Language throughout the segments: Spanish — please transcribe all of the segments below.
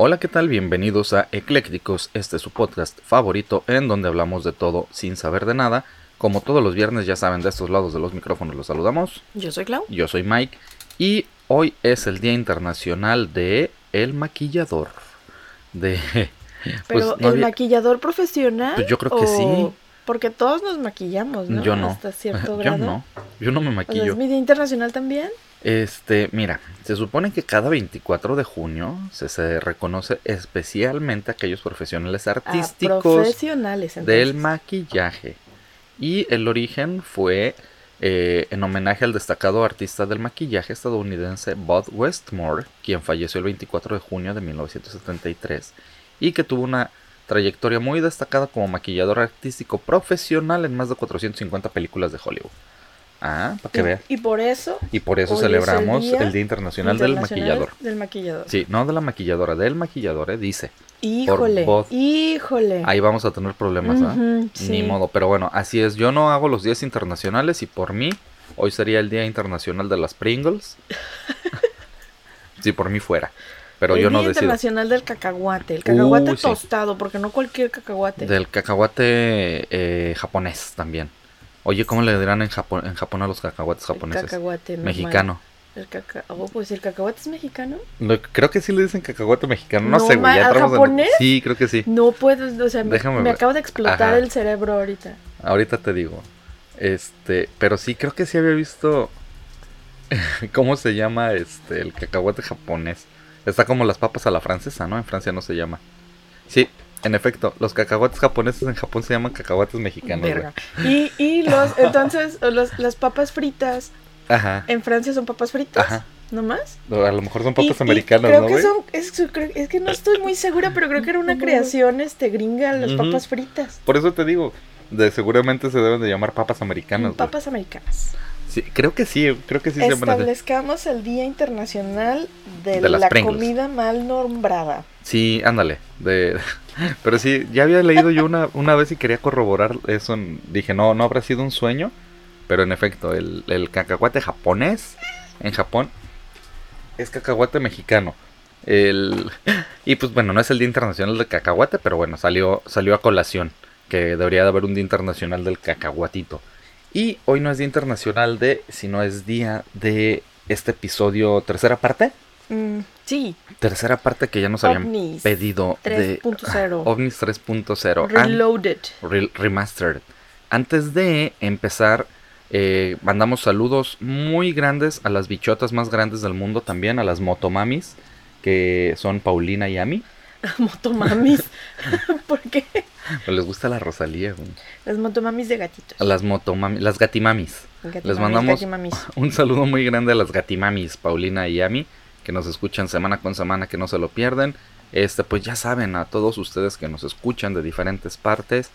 Hola, ¿qué tal? Bienvenidos a Eclécticos, este es su podcast favorito en donde hablamos de todo sin saber de nada. Como todos los viernes ya saben, de estos lados de los micrófonos los saludamos. Yo soy Clau. Yo soy Mike y hoy es el Día Internacional de el Maquillador. De... Pero el maquillador profesional. Pues yo creo que sí. Porque todos nos maquillamos, ¿no? Yo no. Hasta cierto grado. Yo no. Yo no me maquillo. ¿Es mi Día Internacional también? Este, mira, se supone que cada 24 de junio se, se reconoce especialmente a aquellos profesionales artísticos profesionales, del maquillaje. Y el origen fue eh, en homenaje al destacado artista del maquillaje estadounidense Bud Westmore, quien falleció el 24 de junio de 1973 y que tuvo una trayectoria muy destacada como maquillador artístico profesional en más de 450 películas de Hollywood. Ah, para que vea. Y por eso. Y por eso celebramos el día, Internacional, del Maquillador. Del maquillador. Sí, no de la maquilladora, del maquillador, eh, dice. Híjole, híjole. Ahí vamos a tener problemas, ¿ah? Ni modo, pero bueno, así es. Yo no hago los días internacionales y por mí, hoy sería el Día Internacional de las Pringles. si por mí fuera. Pero yo no decido. Internacional del cacahuate, el cacahuate tostado, porque no cualquier cacahuate. Del cacahuate eh, japonés también. Oye, ¿cómo le dirán en Japón, en Japón a los cacahuates japoneses? El cacahuate mexicano. El caca... oh, pues el cacahuate es mexicano. creo que sí le dicen cacahuate mexicano. No, sé, güey. japonés? Sí, creo que sí. No puedo, o sea, me, acaba de explotar el cerebro ahorita. Ahorita te digo. Este, pero sí creo que sí había visto cómo se llama este el cacahuate japonés. Está como las papas a la francesa, ¿no? En Francia no se llama. Sí, en efecto, los cacahuates japoneses en Japón se llaman cacahuates mexicanos. Y, y los, entonces, las papas fritas Ajá. en Francia son papas fritas. Ajá. ¿No más? A lo mejor son papas americanas, creo Que son, es, que no estoy muy segura, pero creo que era una creación este gringa las papas fritas. Por eso te digo, de seguramente se deben de llamar papas americanas. Papas americanas. Sí, creo que sí, creo que sí. Establezcamos el Día Internacional de, la comida mal nombrada. Sí, ándale. De, pero sí, ya había leído yo una, una vez y quería corroborar eso. dije, no, no habrá sido un sueño. Pero en efecto, el, el cacahuate japonés en Japón es cacahuate mexicano. El, y pues bueno, no es el Día Internacional del Cacahuate, pero bueno, salió, salió a colación que debería de haber un Día Internacional del Cacahuatito. Y hoy no es Día Internacional de, sino es día de este episodio, tercera parte. Mm, sí. Tercera parte que ya nos habían pedido 3.0. de OVNIS 3.0. Reloaded. remastered. Antes de empezar, eh, mandamos saludos muy grandes a las bichotas más grandes del mundo también, a las motomamis, que son Paulina y Ami. Motomamis. ¿Por qué? Les gusta la Rosalía. Las motomamis de gatitos. Las motomamis, las gatimamis. les mandamos un saludo muy grande a las gatimamis, Paulina y Ami, que nos escuchan semana con semana, que no se lo pierden. Este, pues ya saben, a todos ustedes que nos escuchan de diferentes partes,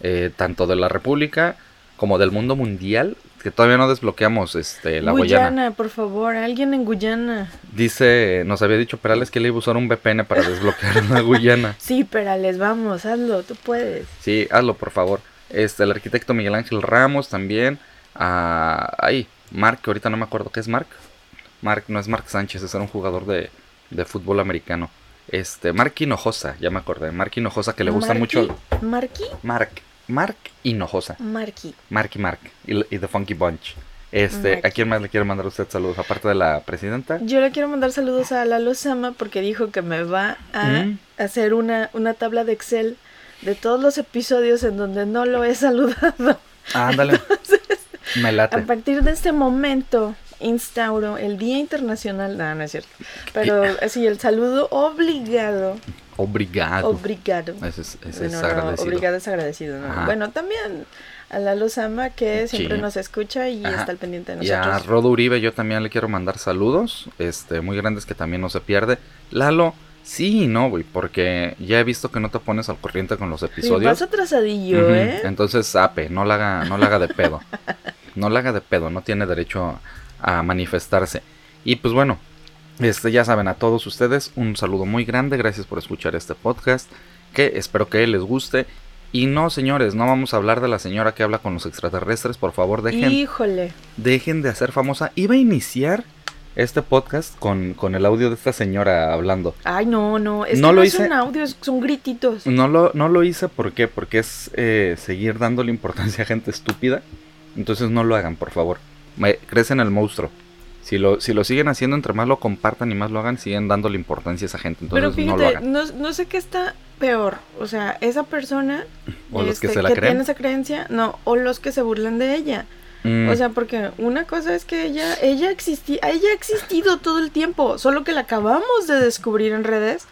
eh, tanto de la República como del mundo mundial, que todavía no desbloqueamos este, la Guyana. Guyana, por favor, alguien en Guyana. Dice, nos había dicho Perales que le iba a usar un VPN para desbloquear la Guyana. Sí, Perales, vamos, hazlo, tú puedes. Sí, hazlo, por favor. Este, el arquitecto Miguel Ángel Ramos también. Ah, ay, Mark, que ahorita no me acuerdo qué es Mark. Mark, no es Mark Sánchez, es un jugador de, de fútbol americano. Este, Mark Hinojosa, ya me acordé. Mark Hinojosa que le gusta mucho. ¿Marky? Mark. Mark Hinojosa. Marky. Marky Mark y, The Funky Bunch. Este, ¿A quién más le quiere mandar usted saludos? Aparte de la presidenta. Yo le quiero mandar saludos a Lalo Sama porque dijo que me va a mm. hacer una, una tabla de Excel de todos los episodios en donde no lo he saludado. ándale. me late. A partir de este momento instauro el Día Internacional. No, no es cierto. Pero así, el saludo obligado Obrigado. Obrigado. Ese es, agradecido. obrigado es agradecido. Bueno, también a Lalo Sama que siempre Sí. nos escucha y Ajá. está al pendiente de Y a nosotros. Rodo Uribe yo también le quiero mandar saludos, este, muy grandes que también no se pierde. Lalo, sí y no, güey, porque ya he visto que no te pones al corriente con los episodios. vas atrasadillo, ¿eh? Entonces, sape, no la haga, no la haga de pedo. No la haga de pedo, no tiene derecho a manifestarse. Y pues bueno, este, ya saben, a todos ustedes, un saludo muy grande, gracias por escuchar este podcast, que espero que les guste. Y no, señores, no vamos a hablar de la señora que habla con los extraterrestres, por favor, dejen, Híjole. dejen de hacer famosa. Iba a iniciar este podcast con, con el audio de esta señora hablando. Ay, no, no. Es No que lo no hice. son audios, son grititos. No lo, no lo hice ¿por qué? porque es eh, seguir dándole importancia a gente estúpida. Entonces no lo hagan, por favor. Me, crecen el monstruo. Si lo, si lo siguen haciendo, entre más lo compartan y más lo hagan, siguen dándole importancia a esa gente. Entonces Pero no lo fíjate, hagan. no, no sé qué está peor. O sea, esa persona O los que este, se la creen. tiene esa creencia, no, o los que se burlan de ella. Mm, O sea, porque una cosa es que ella, ella existía, ella ha existido todo el tiempo, solo que la acabamos de descubrir en redes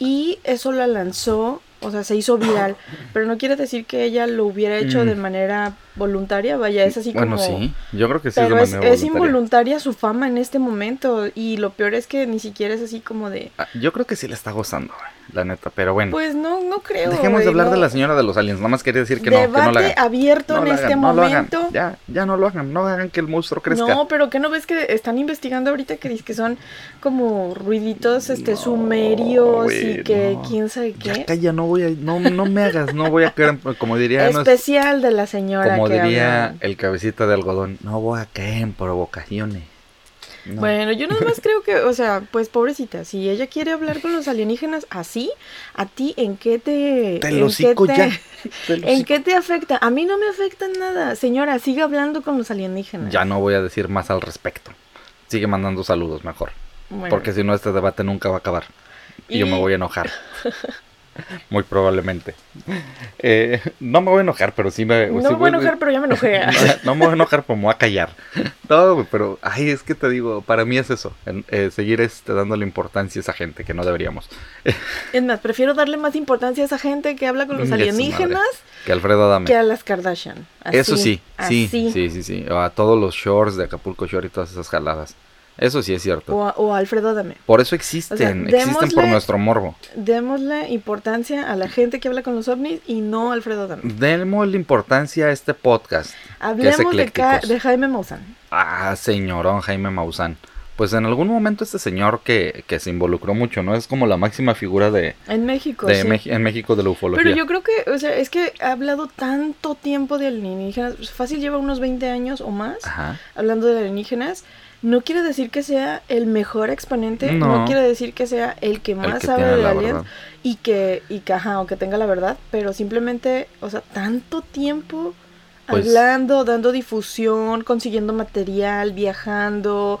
y eso la lanzó, o sea, se hizo viral, pero no quiere decir que ella lo hubiera hecho Mm. de manera voluntaria, vaya, es así bueno, como... sí. Yo creo que sí es de Pero es, manera es voluntaria. involuntaria su fama en este momento y lo peor es que ni siquiera es así como de... Ah, Yo creo que sí le está gozando, la neta. Pero bueno. Pues no, no creo. Dejemos de hablar de no. la señora de los aliens. Nada más quería decir que no, que Debate no la hagan. abierto No en lo este hagan, no lo hagan. momento. Ya, ya no lo hagan. No hagan que el monstruo crezca. No, pero que no ves que están investigando ahorita que dice que son como ruiditos este No, sumerios güey, y que no. quién sabe Ya qué. calla, no voy a, no, no me hagas, no voy a caer, en- como diría, Especial de la señora como que diría el cabecita de algodón, no voy a caer en provocaciones. No. Bueno, yo nada más creo que, o sea, pues pobrecita, si ella quiere hablar con los alienígenas así, ¿a ti en qué te... Te en lo qué hocico te- ya. Te lo ¿En qué te afecta? A mí no me afecta en nada. Señora, siga hablando con los alienígenas. Ya no voy a decir más al respecto. Sigue mandando saludos mejor. Bueno, Porque si no, este debate nunca va a acabar. Y, yo me voy a enojar. Muy probablemente. Eh, no me voy a enojar, pero sí me. no sí me voy a enojar, pero ya me enojé. No, no me voy a enojar, pero me voy a callar. No, pero, ay, es que te digo, para mí es eso, en- eh, seguir este, dándole importancia a esa gente que no deberíamos. Es más, prefiero darle más importancia a esa gente que habla con los alienígenas Que Alfredo Adame. que a las Kardashian. Así, eso sí, sí, así. sí, sí, sí. A todos los shorts de Acapulco Shore y todas esas jaladas. Eso sí es cierto. O, Alfredo Adame. Por eso existen, existen por nuestro morbo. Démosle importancia a la gente que habla con los ovnis y no a Alfredo Adame. Démosle importancia a este podcast. Hablemos de, Jaime Maussan. Ah, señorón Jaime Maussan. Pues en algún momento este señor que, que se involucró mucho, ¿no? Es como la máxima figura de, En México, de sí. En México de la ufología. Pero yo creo que, o sea, es que ha hablado tanto tiempo de alienígenas. Fácil lleva unos 20 años o más Ajá. hablando de alienígenas. No quiere decir que sea el mejor exponente, no, No. quiere decir que sea el que El más que sabe de aliens y que, y que, ajá, o que tenga la verdad, pero simplemente, o sea, tanto tiempo Pues- hablando, dando difusión, consiguiendo material, viajando.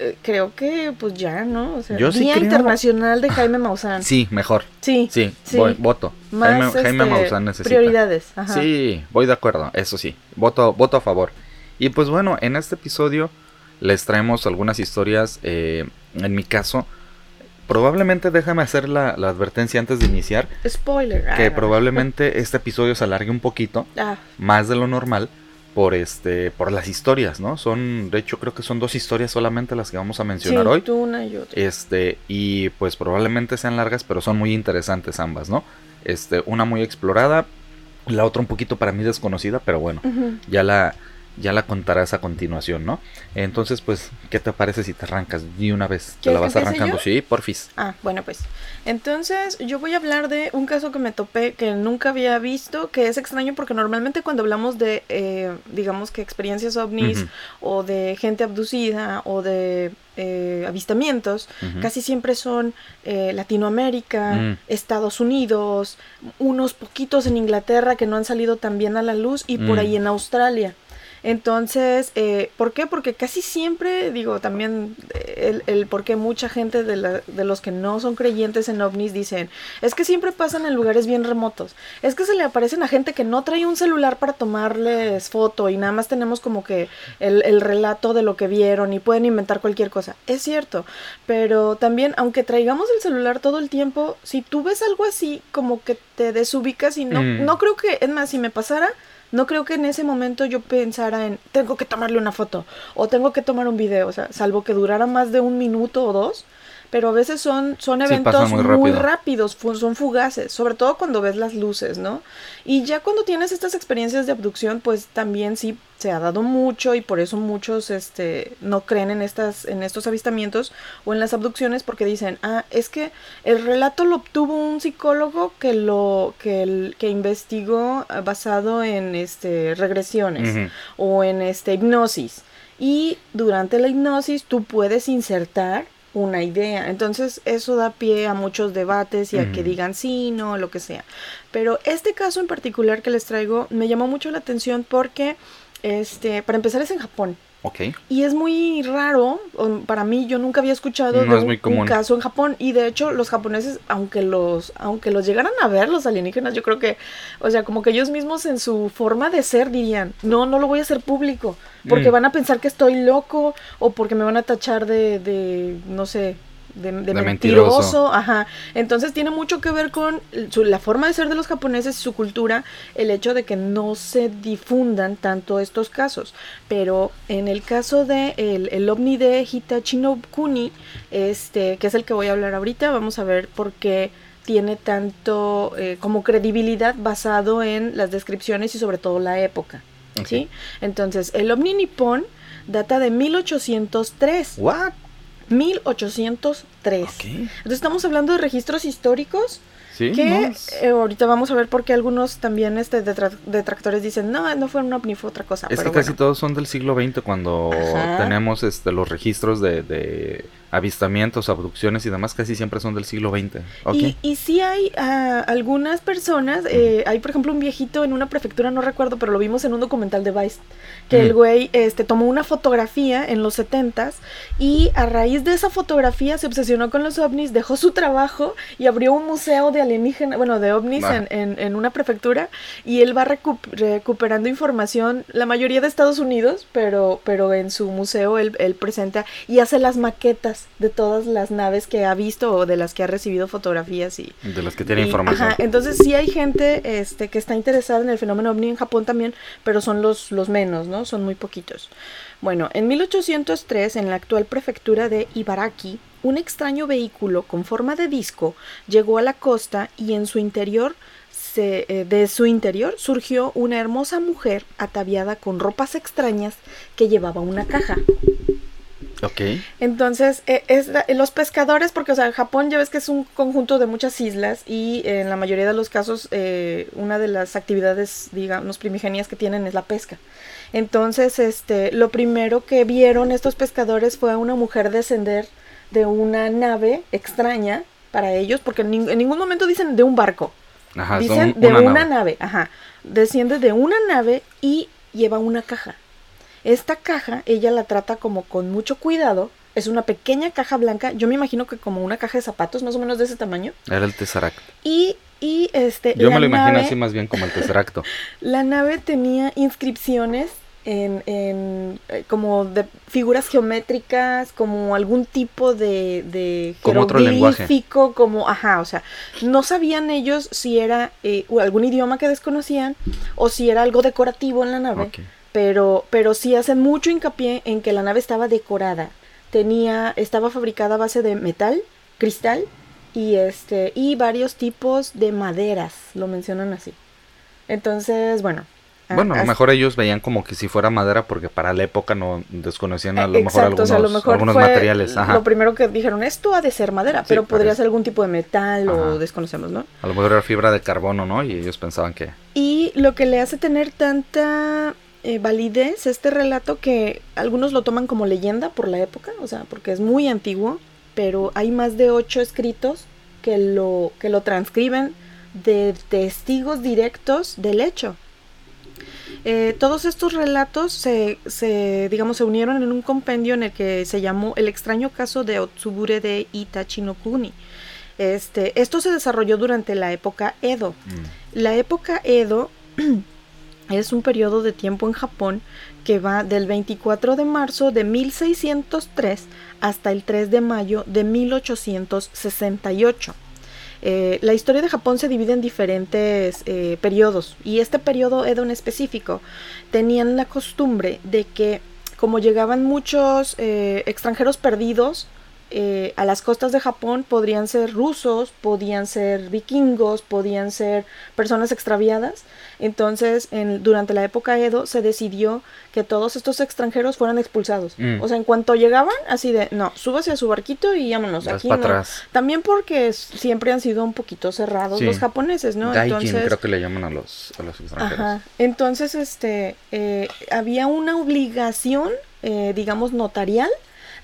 eh, creo que, pues ya, ¿no? O sea, Yo Día Internacional de Jaime Maussan. Sí, mejor. sí, Sí, sí. voy- voto. Más Jaime, Jaime este, Maussan necesita. prioridades. Ajá. Sí, voy de acuerdo, eso sí. Voto, voto a favor. Y pues bueno, en este episodio les traemos algunas historias. eh, en mi caso, probablemente déjame hacer la, la advertencia antes de iniciar. Spoiler. Que ah, probablemente este episodio se alargue un poquito, ah, más de lo normal, por este, por las historias, ¿no? Son, de hecho, creo que son dos historias solamente las que vamos a mencionar sí, hoy. tú una y otra. Este, y pues probablemente sean largas, pero son muy interesantes ambas, ¿no? Este, una muy explorada, la otra un poquito para mí desconocida, pero bueno, ya la, ya la contarás a continuación, ¿no? Entonces, pues, ¿qué te parece si te arrancas de una vez? ¿Te la ¿Quieres vas arrancando? yo? Sí, porfis. Ah, bueno, pues. Entonces, yo voy a hablar de un caso que me topé que nunca había visto, que es extraño porque normalmente cuando hablamos de, eh, digamos que experiencias ovnis o de gente abducida o de eh, avistamientos, casi siempre son eh, Latinoamérica, Mm. Estados Unidos, unos poquitos en Inglaterra que no han salido tan bien a la luz y por Mm. ahí en Australia. Entonces, eh, ¿por qué? Porque casi siempre, digo, también eh, el, el por qué mucha gente de, la- de los que no son creyentes en ovnis dicen, es que siempre pasan en lugares bien remotos, es que se le aparecen a gente que no trae un celular para tomarles foto y nada más tenemos como que el, el relato de lo que vieron y pueden inventar cualquier cosa. Es cierto, pero también, aunque traigamos el celular todo el tiempo, si tú ves algo así, como que te desubicas y no, Mm. no creo que, es más, si me pasara, No creo que en ese momento yo pensara en tengo que tomarle una foto o tengo que tomar un video, o sea, salvo que durara más de un minuto o dos, pero a veces son, son eventos muy muy, rápido. rápidos, son fugaces, sobre todo cuando ves las luces, ¿no? Y ya cuando tienes estas experiencias de abducción, pues también sí se ha dado mucho y por eso muchos este, no creen en, estas, en estos avistamientos o en las abducciones porque dicen, ah, es que el relato lo obtuvo un psicólogo que lo que, el- que investigó ah, basado en este, regresiones o en este hipnosis. Y durante la hipnosis tú puedes insertar una idea. Entonces eso da pie a muchos debates y a que Ujú. digan sí, no, lo que sea. Pero este caso en particular que les traigo me llamó mucho la atención porque, este, para empezar es en Japón. Ok. Y es muy raro, para mí yo nunca había escuchado No de es un, caso en Japón y de hecho los japoneses, aunque los aunque los llegaran a ver los alienígenas, yo creo que, o sea, como que ellos mismos en su forma de ser dirían, "No, no lo voy a hacer público, porque Mm. van a pensar que estoy loco o porque me van a tachar de de no sé, de, de De mentiroso. mentiroso. Ajá. Entonces tiene mucho que ver con su- la forma de ser de los japoneses, su cultura, el hecho de que no se difundan tanto estos casos. Pero en el caso de el, el ovni de Hitachi no Kuni, este, que es el que voy a hablar ahorita, vamos a ver por qué tiene tanto eh, como credibilidad basado en las descripciones y sobre todo la época. ¿sí? Entonces, el ovni nipón data de 1803. What? 1803. Ok. Entonces estamos hablando de registros históricos Sí. que eh, ahorita vamos a ver por qué algunos también este detra- detractores dicen, no, no fue un ovni, fue otra cosa. Es que casi todos son del siglo XX cuando Ajá. tenemos este, los registros de, de avistamientos, abducciones y demás, casi siempre son del siglo XX. Y, y sí hay ah, algunas personas, eh, hay por ejemplo un viejito en una prefectura, no recuerdo, pero lo vimos en un documental de Vice, que el güey este, tomó una fotografía en los 70s y a raíz de esa fotografía se obsesionó con los ovnis, dejó su trabajo y abrió un museo de alienígenas, bueno, de ovnis en, en- en una prefectura y él va recu- recuperando información, la mayoría de Estados Unidos, pero, pero en su museo él, él presenta y hace las maquetas de todas las naves que ha visto o de las que ha recibido fotografías y, De los que tienen y- información. ajá, entonces sí hay gente este, que está interesada en el fenómeno ovni en Japón también, pero son los, los menos, ¿no? Son muy poquitos. Bueno, en 1803, en la actual prefectura de Ibaraki, un extraño vehículo con forma de disco llegó a la costa y en su interior se- eh, de su interior surgió una hermosa mujer ataviada con ropas extrañas que llevaba una caja. Ok. Entonces, eh, es la- los pescadores, porque, o sea, Japón ya ves que es un conjunto de muchas islas y eh, en la mayoría de los casos eh, una de las actividades, digamos, primigenias que tienen es la pesca. Entonces, este, lo primero que vieron estos pescadores fue a una mujer descender de una nave extraña para ellos, porque en, ning- en ningún momento dicen de un barco, Ajá, dicen son de una, nave. nave, ajá. Desciende de una nave y lleva una caja. Esta caja ella la trata como con mucho cuidado. Es una pequeña caja blanca, yo me imagino que como una caja de zapatos, más o menos de ese tamaño. Era el Tesseract. Y, y este. Yo me lo imagino así más bien como el Tesseracto. La nave tenía inscripciones en, en, eh, como de figuras geométricas, como algún tipo de, de Como otro lenguaje. como, ajá, o sea, no sabían ellos si era eh, algún idioma que desconocían o si era algo decorativo en la nave, Ok. Pero, pero sí hacen mucho hincapié en que la nave estaba decorada, tenía, estaba fabricada a base de metal, cristal y este, y varios tipos de maderas, lo mencionan así. Entonces, bueno. Bueno, a lo mejor ellos veían como que si fuera madera porque para la época no desconocían a lo Eh, mejor o algunos, sea, a lo mejor algunos fue materiales. Ajá. Lo primero que dijeron, esto ha de ser madera, Sí, pero podría ser algún tipo de metal Ajá. o desconocemos, ¿no? A lo mejor era fibra de carbono, ¿no? Y ellos pensaban que... Y lo que le hace tener tanta eh, validez este relato que algunos lo toman como leyenda por la época, o sea, porque es muy antiguo, pero hay más de ocho escritos que lo, que lo transcriben de testigos directos del hecho. Eh, todos estos relatos se, se, digamos, se unieron en un compendio en el que se llamó El extraño caso de Otsubure de Itachi no Kuni. Este, esto se desarrolló durante la época Edo. mm, La época Edo es un periodo de tiempo en Japón que va del 24 de marzo de 1603 hasta el 3 de mayo de 1868. Eh, la historia de Japón se divide en diferentes eh, periodos y este periodo Edo en específico tenían la costumbre de que como llegaban muchos eh, extranjeros perdidos eh, a las costas de Japón podrían ser rusos, podían ser vikingos, podían ser personas extraviadas. Entonces, en, durante la época Edo se decidió que todos estos extranjeros fueran expulsados. Mm. O sea, en cuanto llegaban, así de, no, súbase a su barquito y vámonos. Vas Aquí no". atrás. También porque siempre han sido un poquito cerrados Sí. los japoneses, ¿no? Gaijin creo que le llaman a los, a los extranjeros. Ajá. Entonces, este, eh, había una obligación, eh, digamos, notarial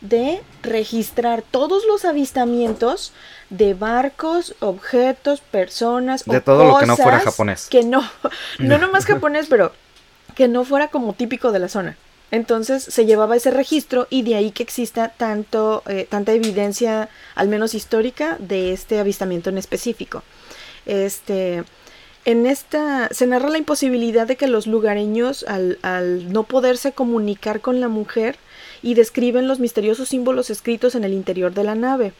de registrar todos los avistamientos de barcos, objetos, personas De o todo lo que no fuera cosas japonés. Que no, no nomás japonés, pero que no fuera como típico de la zona. Entonces se llevaba ese registro y de ahí que exista tanto, eh, tanta evidencia, al menos histórica, de este avistamiento en específico. Este, en esta se narra la imposibilidad de que los lugareños, al, al no poderse comunicar con la mujer, y describen los misteriosos símbolos escritos en el interior de la nave.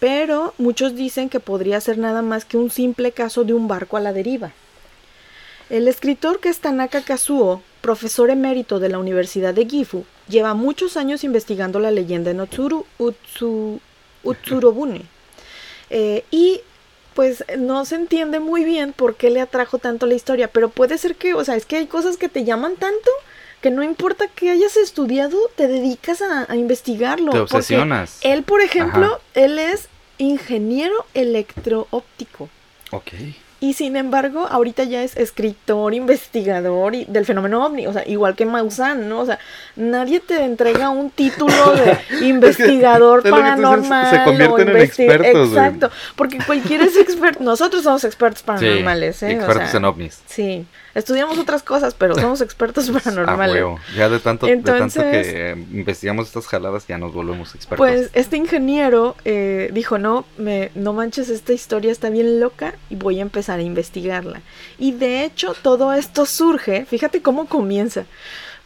Pero muchos dicen que podría ser nada más que un simple caso de un barco a la deriva. El escritor que es Tanaka Kazuo, profesor emérito de la Universidad de Gifu, lleva muchos años investigando la leyenda en Otsuru, Utsu, Utsurobune. Eh, y pues no se entiende muy bien por qué le atrajo tanto la historia, pero puede ser que, o sea, es que hay cosas que te llaman tanto que no importa que hayas estudiado, te dedicas a, a investigarlo. Te obsesionas. Él, por ejemplo, Ajá. él es ingeniero electroóptico. Ok. Y sin embargo, ahorita ya es escritor, investigador y del fenómeno ovni, o sea, igual que Maussan, ¿no? O sea, nadie te entrega un título de investigador es que paranormal. se convierten o en expertos. Exacto, porque cualquiera es experto. Nosotros somos expertos paranormales, ¿eh? O Expertos sea, en ovnis. Sí, estudiamos otras cosas, pero somos expertos A paranormales. huevo. Ya de tanto, de tanto Entonces- que eh, investigamos estas jaladas, ya nos volvemos expertos. Pues este ingeniero eh, dijo, no, me, no manches, esta historia está bien loca y voy a empezar a investigarla. Y de hecho todo esto surge, fíjate cómo comienza.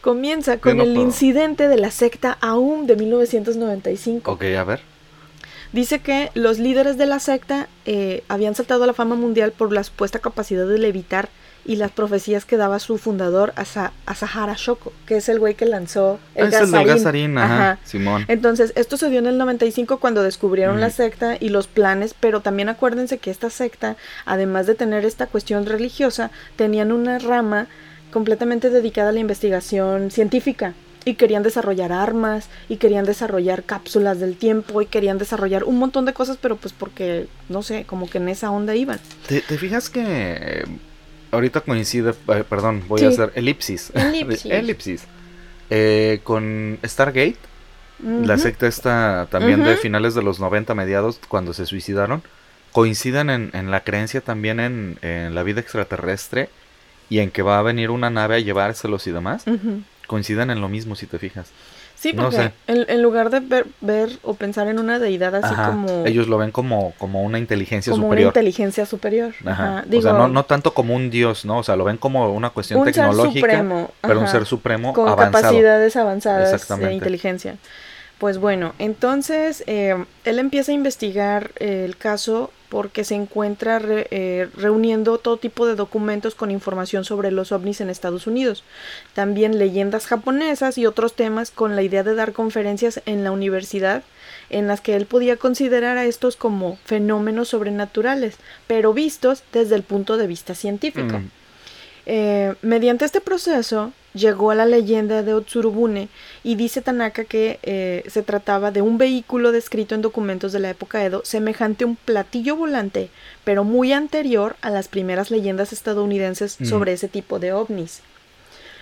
Comienza con no el puedo. incidente de la secta Aum de 1995. ok, a ver. Dice que los líderes de la secta eh, habían saltado a la fama mundial por la supuesta capacidad de levitar y las profecías que daba su fundador Asa- Asahara Shoko, que es el güey que lanzó el Ah, es el gasarín. ajá, Simón. Entonces, esto se dio en el 95 cuando descubrieron la secta y los planes, pero también acuérdense que esta secta, además de tener esta cuestión religiosa, tenían una rama completamente dedicada a la investigación científica y querían desarrollar armas y querían desarrollar cápsulas del tiempo y querían desarrollar un montón de cosas, pero pues porque, no sé, como que en esa onda iban. ¿Te, te fijas que ahorita coincide, eh, perdón, voy Sí. a hacer elipsis. Elipsis. elipsis. Eh, con Stargate, la secta esta también de finales de los 90 mediados, cuando se suicidaron, coinciden en, en la creencia también en, en la vida extraterrestre y en que va a venir una nave a llevárselos y demás. Coinciden en lo mismo si te fijas. Sí, No porque sé. en, en lugar de ver, ver o pensar en una deidad así Ajá, como... Ellos lo ven como, como una inteligencia como superior. una inteligencia superior. Ajá. Ajá. o sea, Digo, no, no tanto como un dios, ¿no? O sea, lo ven como una cuestión un ser tecnológica, supremo, pero un ser supremo con avanzado. capacidades avanzadas de inteligencia. Pues bueno, entonces eh, él empieza a investigar el caso porque se encuentra re- eh, reuniendo todo tipo de documentos con información sobre los ovnis en Estados Unidos. También leyendas japonesas y otros temas con la idea de dar conferencias en la universidad en las que él podía considerar a estos como fenómenos sobrenaturales, pero vistos desde el punto de vista científico. Mm. Eh, mediante este proceso llegó a la leyenda de Otsurubune y dice Tanaka que eh, se trataba de un vehículo descrito en documentos de la época Edo semejante a un platillo volante, pero muy anterior a las primeras leyendas estadounidenses Mm. sobre ese tipo de ovnis.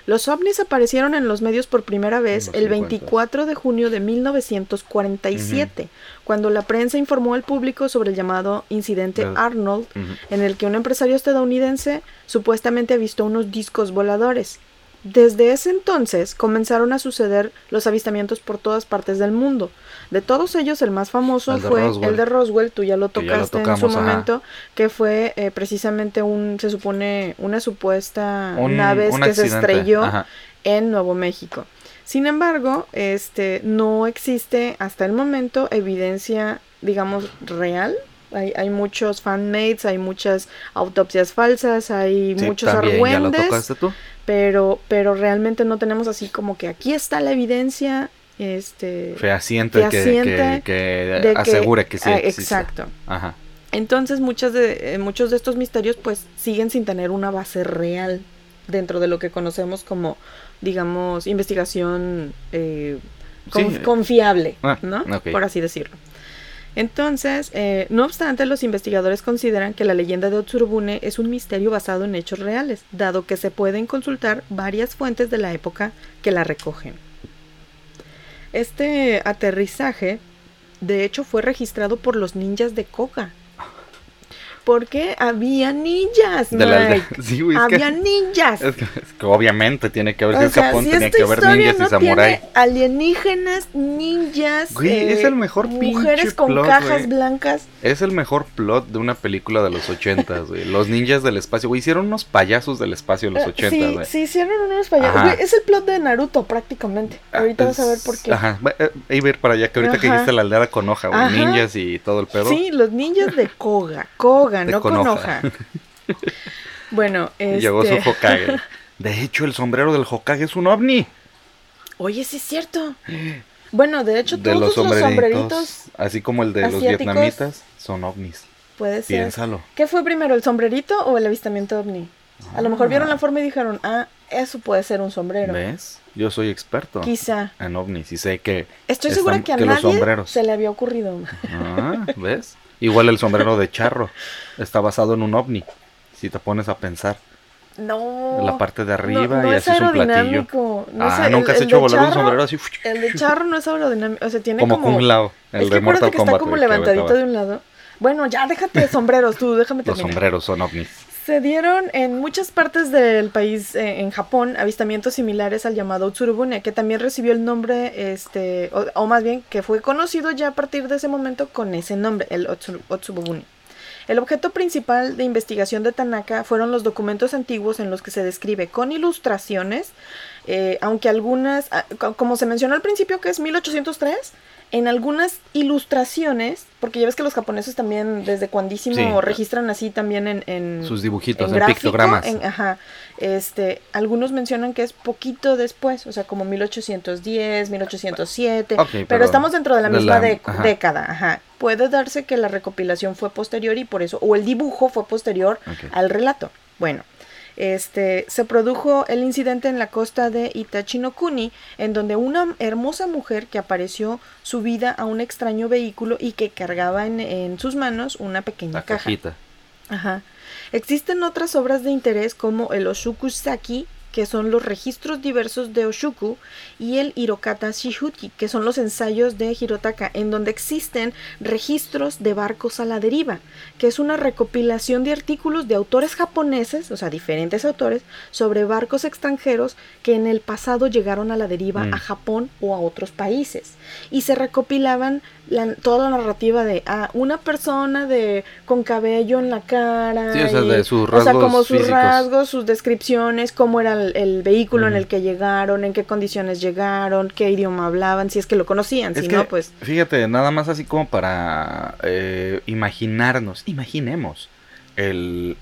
Los ovnis aparecieron en los medios por primera vez el 50s. 24 de junio de 1947, cuando la prensa informó al público sobre el llamado incidente Arnold, en el que un empresario estadounidense supuestamente avistó unos discos voladores. Desde ese entonces comenzaron a suceder los avistamientos por todas partes del mundo. De todos ellos, el más famoso El fue Roswell. el de Roswell, tú ya lo Que ya lo tocaste en su ajá. momento, que fue eh, precisamente un, se supone, una supuesta Un- nave un que se estrelló ajá. en Nuevo México. Sin embargo, este no existe hasta el momento evidencia, digamos, real Hay, hay muchos fanmates, hay muchas autopsias falsas, hay Sí, muchos también, ¿Ya lo tocaste tú? Pero, pero realmente no tenemos así como que aquí está la evidencia, este... Fehaciente, que, fehaciente que, que que- asegure que sí ah, existe. exacto. Ajá. Entonces muchas de, eh, muchos de estos misterios pues siguen sin tener una base real dentro de lo que conocemos como, digamos, investigación eh, Sí. confiable, Ah, ¿no? Por así decirlo. Entonces, eh, no obstante, los investigadores consideran que la leyenda de Otsurubune es un misterio basado en hechos reales, dado que se pueden consultar varias fuentes de la época que la recogen. Este aterrizaje, de hecho, fue registrado por los ninjas de Koga. Porque había ninjas, De la aldea. Mike. Sí, güey, es que- Había ninjas. Es que, es que obviamente tiene que haber, O sea, Japón, si tenía que haber ninjas no y samurái. tiene alienígenas, ninjas, eh, Güey, es el mejor mujeres con plot, cajas güey. blancas. Es el mejor plot de una película de los ochentas, güey. Los ninjas del espacio, güey. Hicieron unos payasos del espacio en los Eh, ochentas, sí, güey. sí, hicieron unos payasos. Güey, es el plot de Naruto prácticamente. Ah, Ahorita vas a ver por qué. Ajá, va- eh, ir para allá, que ahorita que dijiste la aldea con hoja, güey. Ninjas y todo el pedo. Sí, los ninjas de Koga. Koga, No con hoja. bueno, este... Llegó su Hokage. De hecho, el sombrero del Hokage es un ovni. Oye, sí es cierto. Bueno, de hecho, de todos los los sombreritos, así como el de los vietnamitas, son ovnis. puede ser. Piénsalo. ¿Qué fue primero, el sombrerito o el avistamiento ovni? A lo mejor Ah. vieron la forma y dijeron, ah, eso puede ser un sombrero. ¿Ves? Yo soy experto Quizá. en ovnis y sé que... Estoy Están- segura que a que los nadie sombreros. se le había ocurrido. Ah, ¿ves? Igual el sombrero de charro está basado en un ovni. Si te pones a pensar, No. en la parte de arriba no y así es un platillo. No ah, nunca el- has el hecho volar un charro- sombrero así. El de charro no es aerodinámico. O sea, tiene como como. Kung Lao, el es que de Mortal acuérdate que está como que levantadito de un lado. Bueno, ya déjate de sombreros tú, déjame Los terminar. sombreros son ovnis. Se dieron en muchas partes del país, eh, en Japón, avistamientos similares al llamado Utsurubune, que también recibió el nombre, este, o, más bien que fue conocido ya a partir de ese momento con ese nombre, el Otsubune. El objeto principal de investigación de Tanaka fueron los documentos antiguos en los que se describe con ilustraciones, eh, aunque algunas, ah, co- como se mencionó al principio que es 1803, en algunas ilustraciones, porque ya ves que los japoneses también desde cuandísimo Sí. registran así también en, en Sus dibujitos, en, gráfico, pictogramas. en- ajá, este, algunos mencionan que es poquito después, o sea, como 1810, 1807, Ok, pero, pero estamos dentro de la de misma la- dec- ajá. década, ajá. Puede darse que la recopilación fue posterior y por eso, o el dibujo fue posterior al relato. Bueno, este, se produjo el incidente en la costa de Itachinokuni, en donde una hermosa mujer que apareció subida a un extraño vehículo y que cargaba en, en sus manos una pequeña La caja. cajita. Ajá. Existen otras obras de interés como el Oshuku Saki, que son los registros diversos de Oshuku, y el Hirokata Shihuki, que son los ensayos de Hirotaka, en donde existen registros de barcos a la deriva, que es una recopilación de artículos de autores japoneses, o sea, diferentes autores, sobre barcos extranjeros que en el pasado llegaron a la deriva Mm. a Japón o a otros países. Y se recopilaban la- toda la narrativa de ah, una persona de con cabello en la cara. Sí, o sea, y- de sus o sea, rasgos como sus físicos. rasgos, sus descripciones, cómo era el, el vehículo en el que llegaron, en qué condiciones llegaron, qué idioma hablaban, si es que lo conocían, Es si que, no, pues... fíjate, nada más así como para eh, imaginarnos, imaginemos, el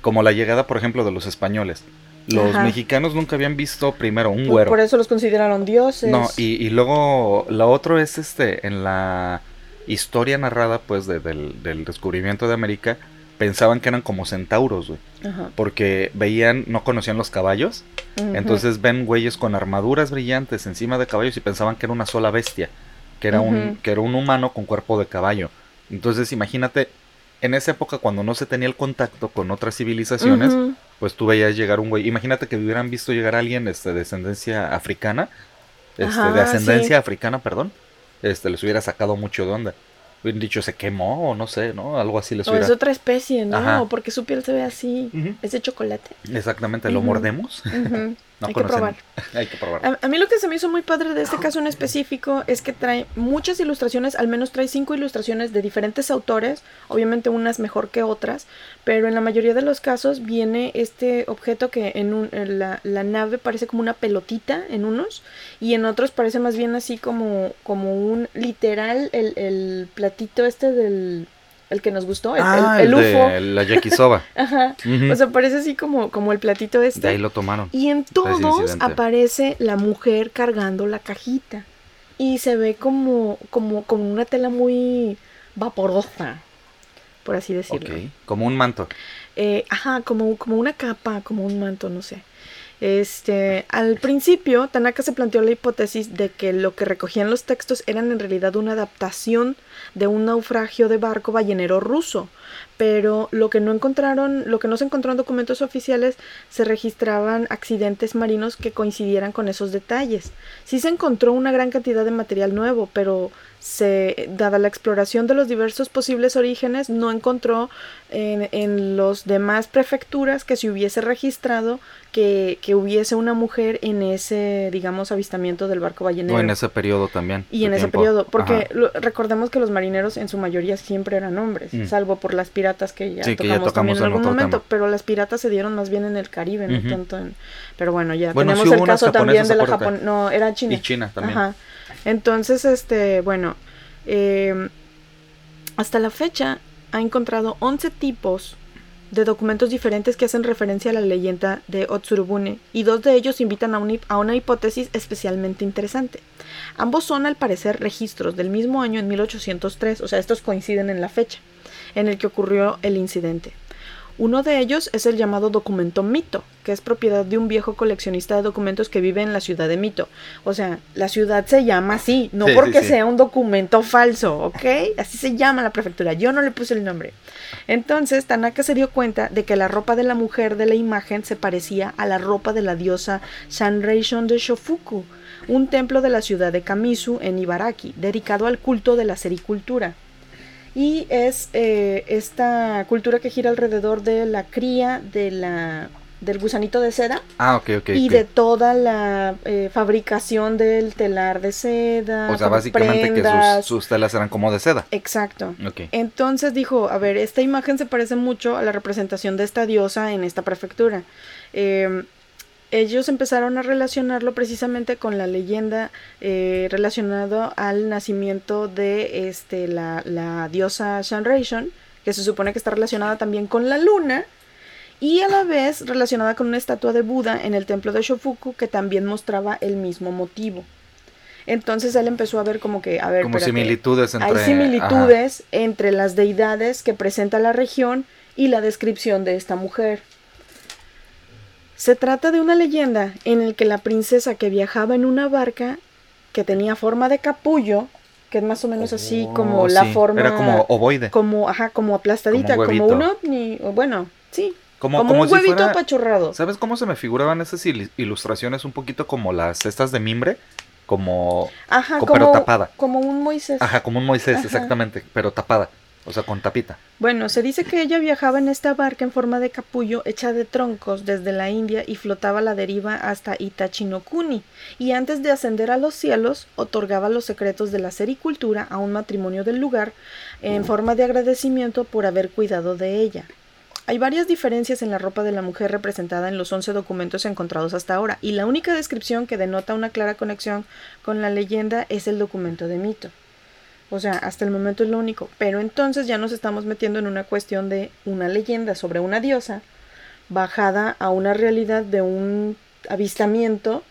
como la llegada, por ejemplo, de los españoles. Los Ajá. mexicanos nunca habían visto primero un güero. Por eso los consideraron dioses. No, y, y luego lo otro es este, en la historia narrada, pues, de- del, del descubrimiento de América, pensaban que eran como centauros, güey. Ajá. Porque veían, no conocían los caballos, entonces ven güeyes con armaduras brillantes encima de caballos y pensaban que era una sola bestia, que era, un, que era un humano con cuerpo de caballo. Entonces imagínate, en esa época cuando no se tenía el contacto con otras civilizaciones, pues tú veías llegar un güey. Imagínate que hubieran visto llegar a alguien este, de descendencia africana, este, Ajá, de ascendencia sí. africana, perdón, este, les hubiera sacado mucho de onda. Hubieran dicho, se quemó o no sé, ¿no? Algo así les O hubiera... es otra especie, ¿no? Ajá. Porque su piel se ve así. Ujú. Es de chocolate. Exactamente, ¿lo Ujú. mordemos? Ujú. No Hay que probar. Hay que probar. A, a mí lo que se me hizo muy padre de este caso en específico es que trae muchas ilustraciones, al menos trae cinco ilustraciones de diferentes autores, obviamente unas mejor que otras, pero en la mayoría de los casos viene este objeto que en, un, en la, la nave parece como una pelotita en unos y en otros parece más bien así como, como un literal el, el platito este del el que nos gustó, el, ah, el, el, UFO. de la yakisoba. Ajá. O sea, parece así como, como el platito este. de ahí lo tomaron. Y en todos aparece la mujer cargando la cajita. Y se ve como, como, como una tela muy vaporosa, por así decirlo. Como un manto. Eh, ajá, como, como una capa, como un manto, no sé. Este, al principio, Tanaka se planteó la hipótesis de que lo que recogían los textos eran en realidad una adaptación de un naufragio de barco ballenero ruso, pero lo que no encontraron, lo que no se encontró en documentos oficiales, se registraban accidentes marinos que coincidieran con esos detalles. Sí se encontró una gran cantidad de material nuevo, pero se, dada la exploración de los diversos posibles orígenes, no encontró en, en los demás prefecturas que se hubiese registrado que, que hubiese una mujer en ese, digamos, avistamiento del barco ballenero. O en ese periodo también. Y en ese periodo, porque lo- recordemos que los marineros en su mayoría siempre eran hombres, Mm. salvo por las piratas que ya Sí, que ya tocamos también en en algún momento, tema. pero las piratas se dieron más bien en el Caribe, no tanto en... Pero bueno, ya Bueno, tenemos el caso también de la. Japón... No, era China. Y China también. Ajá. Entonces, este, bueno, eh, hasta la fecha ha encontrado 11 tipos de documentos diferentes que hacen referencia a la leyenda de Otsurubune y dos de ellos invitan a, hip- a una hipótesis especialmente interesante. Ambos son al parecer registros del mismo año en 1803, o sea, estos coinciden en la fecha en el que ocurrió el incidente. Uno de ellos es el llamado documento Mito, que es propiedad de un viejo coleccionista de documentos que vive en la ciudad de Mito. O sea, la ciudad se llama así, no Sí, sí, porque sí. sea un documento falso, ¿ok? Así se llama la prefectura. Yo no le puse el nombre. Entonces, Tanaka se dio cuenta de que la ropa de la mujer de la imagen se parecía a la ropa de la diosa Sanreishon de Shofuku, un templo de la ciudad de Kamisu en Ibaraki, dedicado al culto de la sericultura. Y es eh, esta cultura que gira alrededor de la cría de la, del gusanito de seda Ah, ok, ok. y de toda la eh, fabricación del telar de seda. O sea, básicamente que sus, sus telas eran como de seda. Exacto. Entonces dijo, a ver, esta imagen se parece mucho a la representación de esta diosa en esta prefectura. Eh, ellos empezaron a relacionarlo precisamente con la leyenda eh, relacionado al nacimiento de este, la, la diosa Shanreishon, que se supone que está relacionada también con la luna, y a la vez relacionada con una estatua de Buda en el templo de Shofuku que también mostraba el mismo motivo. Entonces él empezó a ver como que, a ver, Como espérate, similitudes entre... hay similitudes entre las deidades que presenta la región y la descripción de esta mujer. Se trata de una leyenda en el que la princesa que viajaba en una barca que tenía forma de capullo, que es más o menos así Oh, como la sí, forma Era como ovoide. como ajá, como aplastadita, Como como, un un huevito. ovni, o bueno, sí, Como, como, como un si huevito fuera- apachurrado. ¿Sabes cómo se me figuraban esas il- ilustraciones? Un poquito como las cestas de mimbre. Como... Ajá, co- como, pero tapada. como un Moisés. Ajá, como un Moisés, Ajá. exactamente. Pero tapada. O sea, con tapita. Bueno, se dice que ella viajaba en esta barca en forma de capullo hecha de troncos desde la India y flotaba a la deriva hasta Itachi no Kuni, y antes de ascender a los cielos otorgaba los secretos de la sericultura a un matrimonio del lugar en forma de agradecimiento por haber cuidado de ella. Hay varias diferencias en la ropa de la mujer representada en los 11 documentos encontrados hasta ahora, y la única descripción que denota una clara conexión con la leyenda es el documento de mito. O sea, hasta el momento es lo único. Pero entonces ya nos estamos metiendo en una cuestión de una leyenda sobre una diosa bajada a una realidad de un avistamiento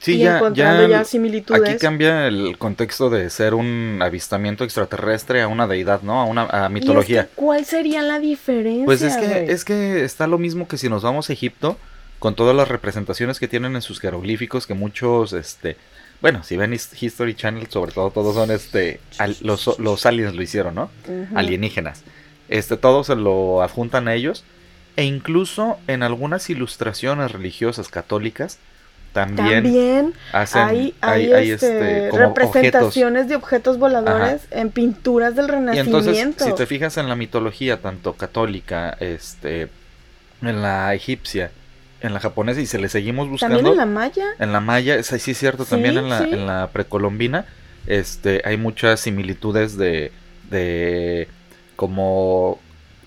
Sí, y ya, encontrando ya, similitudes. Aquí cambia el contexto de ser un avistamiento extraterrestre a una deidad, ¿no? A una a Y es mitología. que, ¿Cuál sería la diferencia? Pues es que, es que está lo mismo que si nos vamos a Egipto, con todas las representaciones que tienen en sus jeroglíficos, que muchos, este, bueno, si ven His- History Channel, sobre todo todos son, este, al- los, los aliens lo hicieron, ¿no? Alienígenas. Este, todo se lo adjuntan a ellos, e incluso en algunas ilustraciones religiosas católicas, también, También hacen, hay, hay, hay, este, objetos. representaciones de objetos voladores en pinturas del Y Renacimiento. entonces, si te fijas en la mitología, tanto católica, este, en la egipcia, en la japonesa, y se le seguimos buscando. También en la maya. En la maya, sí es cierto, Sí, también en la, sí. en la precolombina, este, hay muchas similitudes de, de como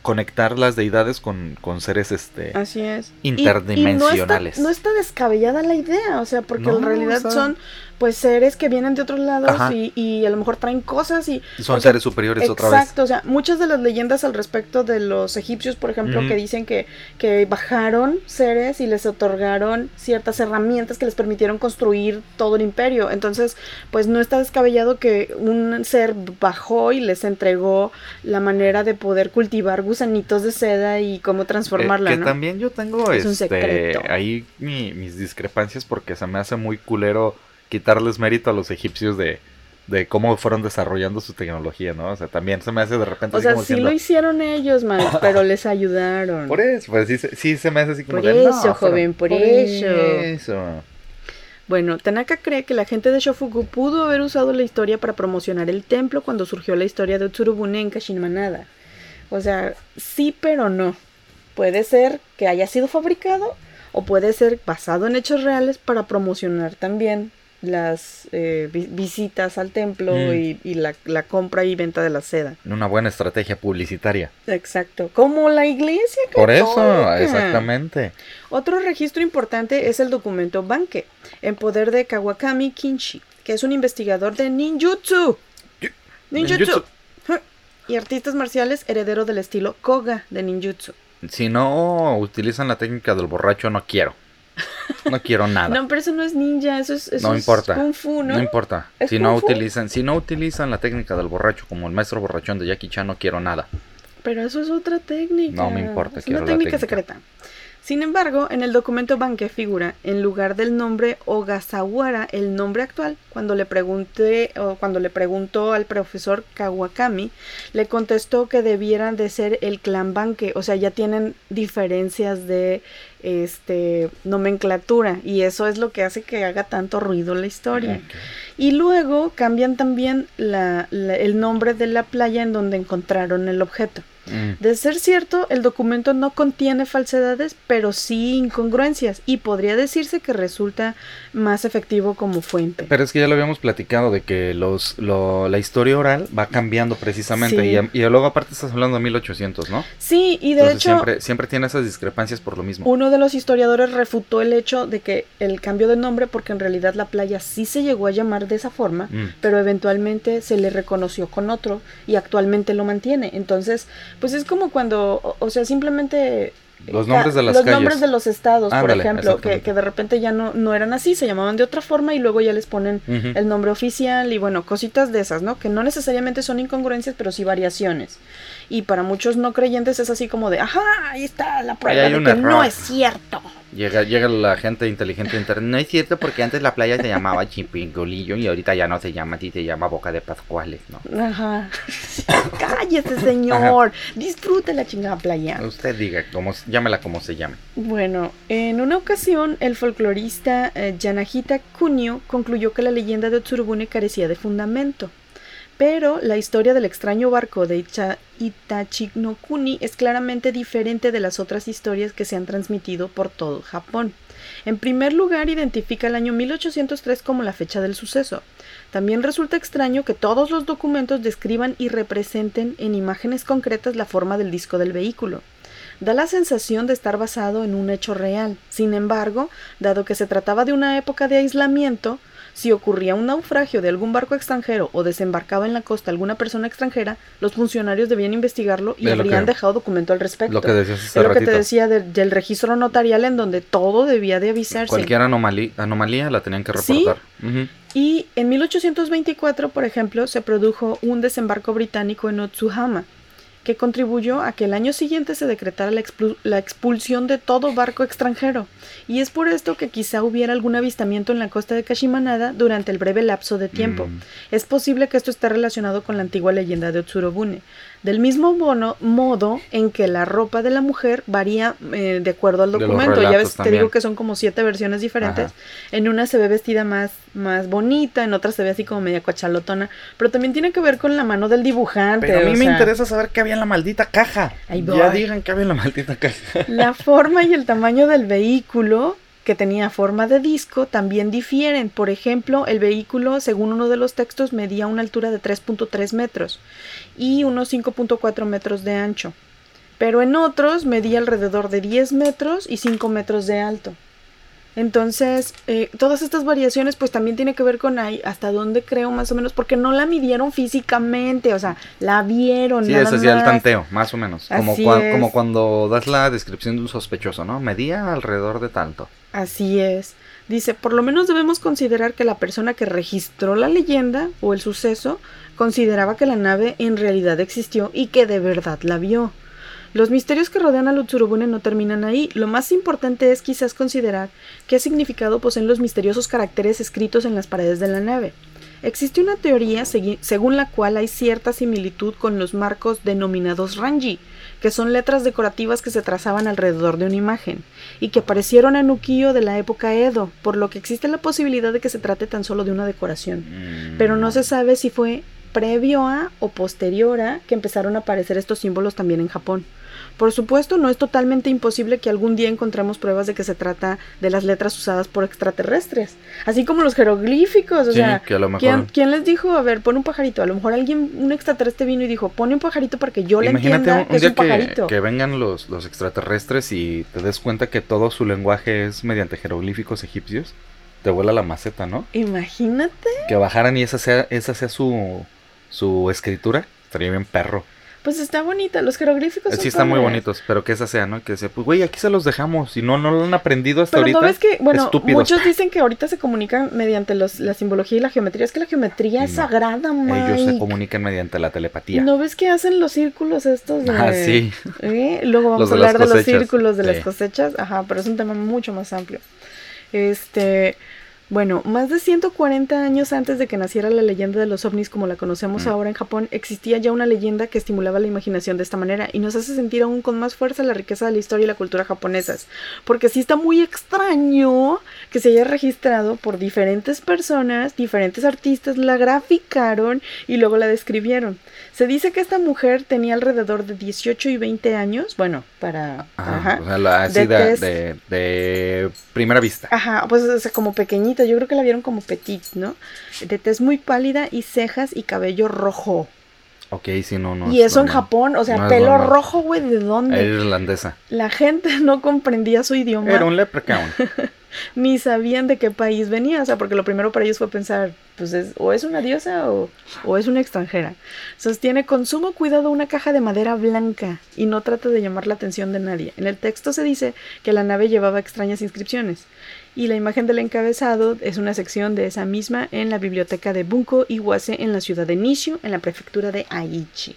conectar las deidades con, con seres, este, Así es. Y- y interdimensionales. no, está, no está descabellada la idea, o sea, porque No, en realidad o sea- son pues seres que vienen de otros lados y, y a lo mejor traen cosas y Son porque- seres superiores otra vez. Exacto, o sea, muchas de las leyendas al respecto de los egipcios, por ejemplo, que dicen que, que bajaron seres y les otorgaron ciertas herramientas que les permitieron construir todo el imperio. Entonces, pues no está descabellado que un ser bajó y les entregó la manera de poder cultivar gusanitos de seda y cómo transformarla, Eh, que ¿no? también yo tengo Es un este, secreto. ahí mi- mis discrepancias porque se me hace muy culero quitarles mérito a los egipcios de, de cómo fueron desarrollando su tecnología, ¿no? O sea, también se me hace de repente O así sea, como sí diciendo, lo hicieron ellos, man, pero les ayudaron. Por eso, pues sí, se- sí se me hace así como Por de, "No, eso, fueron- joven, por eso". eso". Bueno, Tanaka cree que la gente de Shofuku pudo haber usado la historia para promocionar el templo cuando surgió la historia de Utsurubune en Kashimanada. O sea, sí, pero no. Puede ser que haya sido fabricado o puede ser basado en hechos reales para promocionar también las eh, vi- visitas al templo Mm. y, y la, la compra y venta de la seda. Una buena estrategia publicitaria. Exacto. Como la iglesia Por eso, exactamente. Otro registro importante es el documento Banke, en poder de Kawakami Kinshi, que es un investigador de ninjutsu. Ninjutsu. Ninjutsu. Y artistas marciales heredero del estilo Koga de ninjutsu. Si no utilizan la técnica del borracho, no quiero. No quiero nada. No, pero eso no es ninja, eso es, eso No es importa. kung fu, ¿no? No importa. ¿Es Si no fu? utilizan, si no utilizan la técnica del borracho como el maestro borrachón de Jackie Chan, no quiero nada. Pero eso es otra técnica. No me importa, Es quiero una la técnica, secreta. Sin embargo, en el documento Banke figura, en lugar del nombre Ogasawara, el nombre actual. Cuando le pregunté, o cuando le preguntó al profesor Kawakami, le contestó que debieran de ser el clan Banke. O sea, ya tienen diferencias de este nomenclatura. Y eso es lo que hace que haga tanto ruido la historia. Y luego cambian también la- la- el nombre de la playa en donde encontraron el objeto. Mm. De ser cierto, el documento no contiene falsedades, pero sí incongruencias, y podría decirse que resulta más efectivo como fuente. Pero es que ya lo habíamos platicado de que los, lo- la historia oral va cambiando precisamente. Sí. Y, y luego aparte estás hablando de 1800, ¿no? sí, y de Entonces hecho, siempre, siempre tiene esas discrepancias por lo mismo. uno de los historiadores refutó el hecho de que el cambio de nombre, porque en realidad la playa sí se llegó a llamar de esa forma, Mm. pero eventualmente se le reconoció con otro y actualmente lo mantiene. Entonces, pues es como cuando, o, o sea, simplemente... Los nombres de las Los calles. nombres de los estados, por ejemplo, que, que de repente ya no, no eran así, se llamaban de otra forma y luego ya les ponen el nombre oficial y bueno, cositas de esas, ¿no? Que no necesariamente son incongruencias, pero sí variaciones. Y para muchos no creyentes es así como de, ajá, ahí está la prueba de que error. no es cierto. Llega, llega la gente inteligente internet. No es cierto porque antes la playa se llamaba Chipingolillo y ahorita ya no se llama así, se llama Boca de Pascuales, ¿no? Ajá. Cállese, señor. Disfrute la chingada playa. Usted diga, como, llámela como se llame. Bueno, en una ocasión, el folclorista eh, Yanagita Kunio concluyó que la leyenda de Otsurubune carecía de fundamento. Pero la historia del extraño barco de Icha- Itachi no Kuni es claramente diferente de las otras historias que se han transmitido por todo Japón. En primer lugar, identifica el año 1803 como la fecha del suceso. También resulta extraño que todos los documentos describan y representen en imágenes concretas la forma del disco del vehículo. Da la sensación de estar basado en un hecho real. Sin embargo, dado que se trataba de una época de aislamiento, si ocurría un naufragio de algún barco extranjero o desembarcaba en la costa alguna persona extranjera, los funcionarios debían investigarlo y habrían que- dejado documento al respecto. Lo que decías hace es lo que te decía de- del registro notarial en donde todo debía de avisarse. Cualquier anomalía, anomalía la tenían que ¿Sí? reportar. Ujú. Y en 1824, por ejemplo, se produjo un desembarco británico en Otsuhama, que contribuyó a que el año siguiente se decretara la, expul- la expulsión de todo barco extranjero. Y es por esto que quizá hubiera algún avistamiento en la costa de Kashimanada durante el breve lapso de tiempo. Mm. Es posible que esto esté relacionado con la antigua leyenda de Otsurobune. Del mismo mono- modo en que la ropa de la mujer varía eh, de acuerdo al documento. ya ves, te digo que son como siete versiones diferentes. Ajá. En una se ve vestida más, más bonita, en otra se ve así como media cochalotona. Pero también tiene que ver con la mano del dibujante. Pero a mí o me sea, interesa saber qué había en la maldita caja. Ya digan qué había en la maldita caja. La forma y el tamaño del vehículo que tenía forma de disco también difieren. Por ejemplo, el vehículo, según uno de los textos, medía una altura de 3.3 metros y unos 5.4 metros de ancho. Pero en otros medía alrededor de 10 metros y 5 metros de alto. Entonces, eh, todas estas variaciones pues también tiene que ver con ahí hasta dónde creo más o menos, porque no la midieron físicamente, o sea, la vieron. Sí, nada ese hacía el tanteo, más o menos. Como, cua- es. como cuando das la descripción de un sospechoso, ¿no? Medía alrededor de tanto. Así es. Dice, por lo menos debemos considerar que la persona que registró la leyenda o el suceso consideraba que la nave en realidad existió y que de verdad la vio. Los misterios que rodean al Utsurubune no terminan ahí. Lo más importante es quizás considerar qué significado poseen los misteriosos caracteres escritos en las paredes de la nave. Existe una teoría según la cual hay cierta similitud con los marcos denominados ranji, que son letras decorativas que se trazaban alrededor de una imagen, y que aparecieron en ukiyo de la época Edo, por lo que existe la posibilidad de que se trate tan solo de una decoración. Mm, Pero no se sabe si fue previo a o posterior a que empezaron a aparecer estos símbolos también en Japón. Por supuesto, no es totalmente imposible que algún día encontremos pruebas de que se trata de las letras usadas por extraterrestres, así como los jeroglíficos, o Sí, sea, que a lo mejor... ¿quién, quién les dijo, a ver, pon un pajarito? A lo mejor alguien, un extraterrestre vino y dijo, pone un pajarito para que yo le entienda un, que un es un que, pajarito. que vengan los, los extraterrestres y te des cuenta que todo su lenguaje es mediante jeroglíficos egipcios. Te vuela la maceta, ¿no? Imagínate. Que bajaran y esa sea, esa sea su, su escritura. Estaría bien perro. Pues está bonita, los jeroglíficos sí, son están muy bonitos, pero que esa sea, ¿no? Que sea, pues, güey, aquí se los dejamos. Y no, no lo han aprendido hasta Pero ahorita. no ves que, bueno, Estúpidos. muchos dicen que ahorita se comunican mediante los, la simbología y la geometría. Es que la geometría es sagrada, Ellos se Mike. comunican mediante la telepatía. ¿No ves que hacen los círculos estos de... Ah, sí. ¿Eh? Luego vamos a hablar de los círculos de Sí. las cosechas. Ajá, pero es un tema mucho más amplio. Este... Bueno, más de 140 años antes de que naciera la leyenda de los ovnis como la conocemos Mm. ahora en Japón, existía ya una leyenda que estimulaba la imaginación de esta manera y nos hace sentir aún con más fuerza la riqueza de la historia y la cultura japonesas. Porque sí está muy extraño que se haya registrado por diferentes personas, diferentes artistas la graficaron y luego la describieron. Se dice que esta mujer tenía alrededor de 18 y 20 años, bueno, para... Ajá, Ajá. O sea, la- así De de, tez. de, de primera vista. Ajá, pues o sea, como pequeñita, yo creo que la vieron como petit, ¿no? De tez muy pálida y cejas y cabello rojo. Ok, sí, no, no. y es eso en normal. Japón, o sea, No pelo normal. rojo, güey, ¿de dónde? Era irlandesa. La gente no comprendía su idioma, Era un leprechaun. ni sabían de qué país venía, o sea, porque lo primero para ellos fue pensar, pues es, o es una diosa o, o es una extranjera. Sostiene con sumo cuidado una caja de madera blanca y no trata de llamar la atención de nadie. En el texto se dice que la nave llevaba extrañas inscripciones y la imagen del encabezado es una sección de esa misma en la biblioteca de Bunko Iwase en la ciudad de Nishio, en la prefectura de Aichi.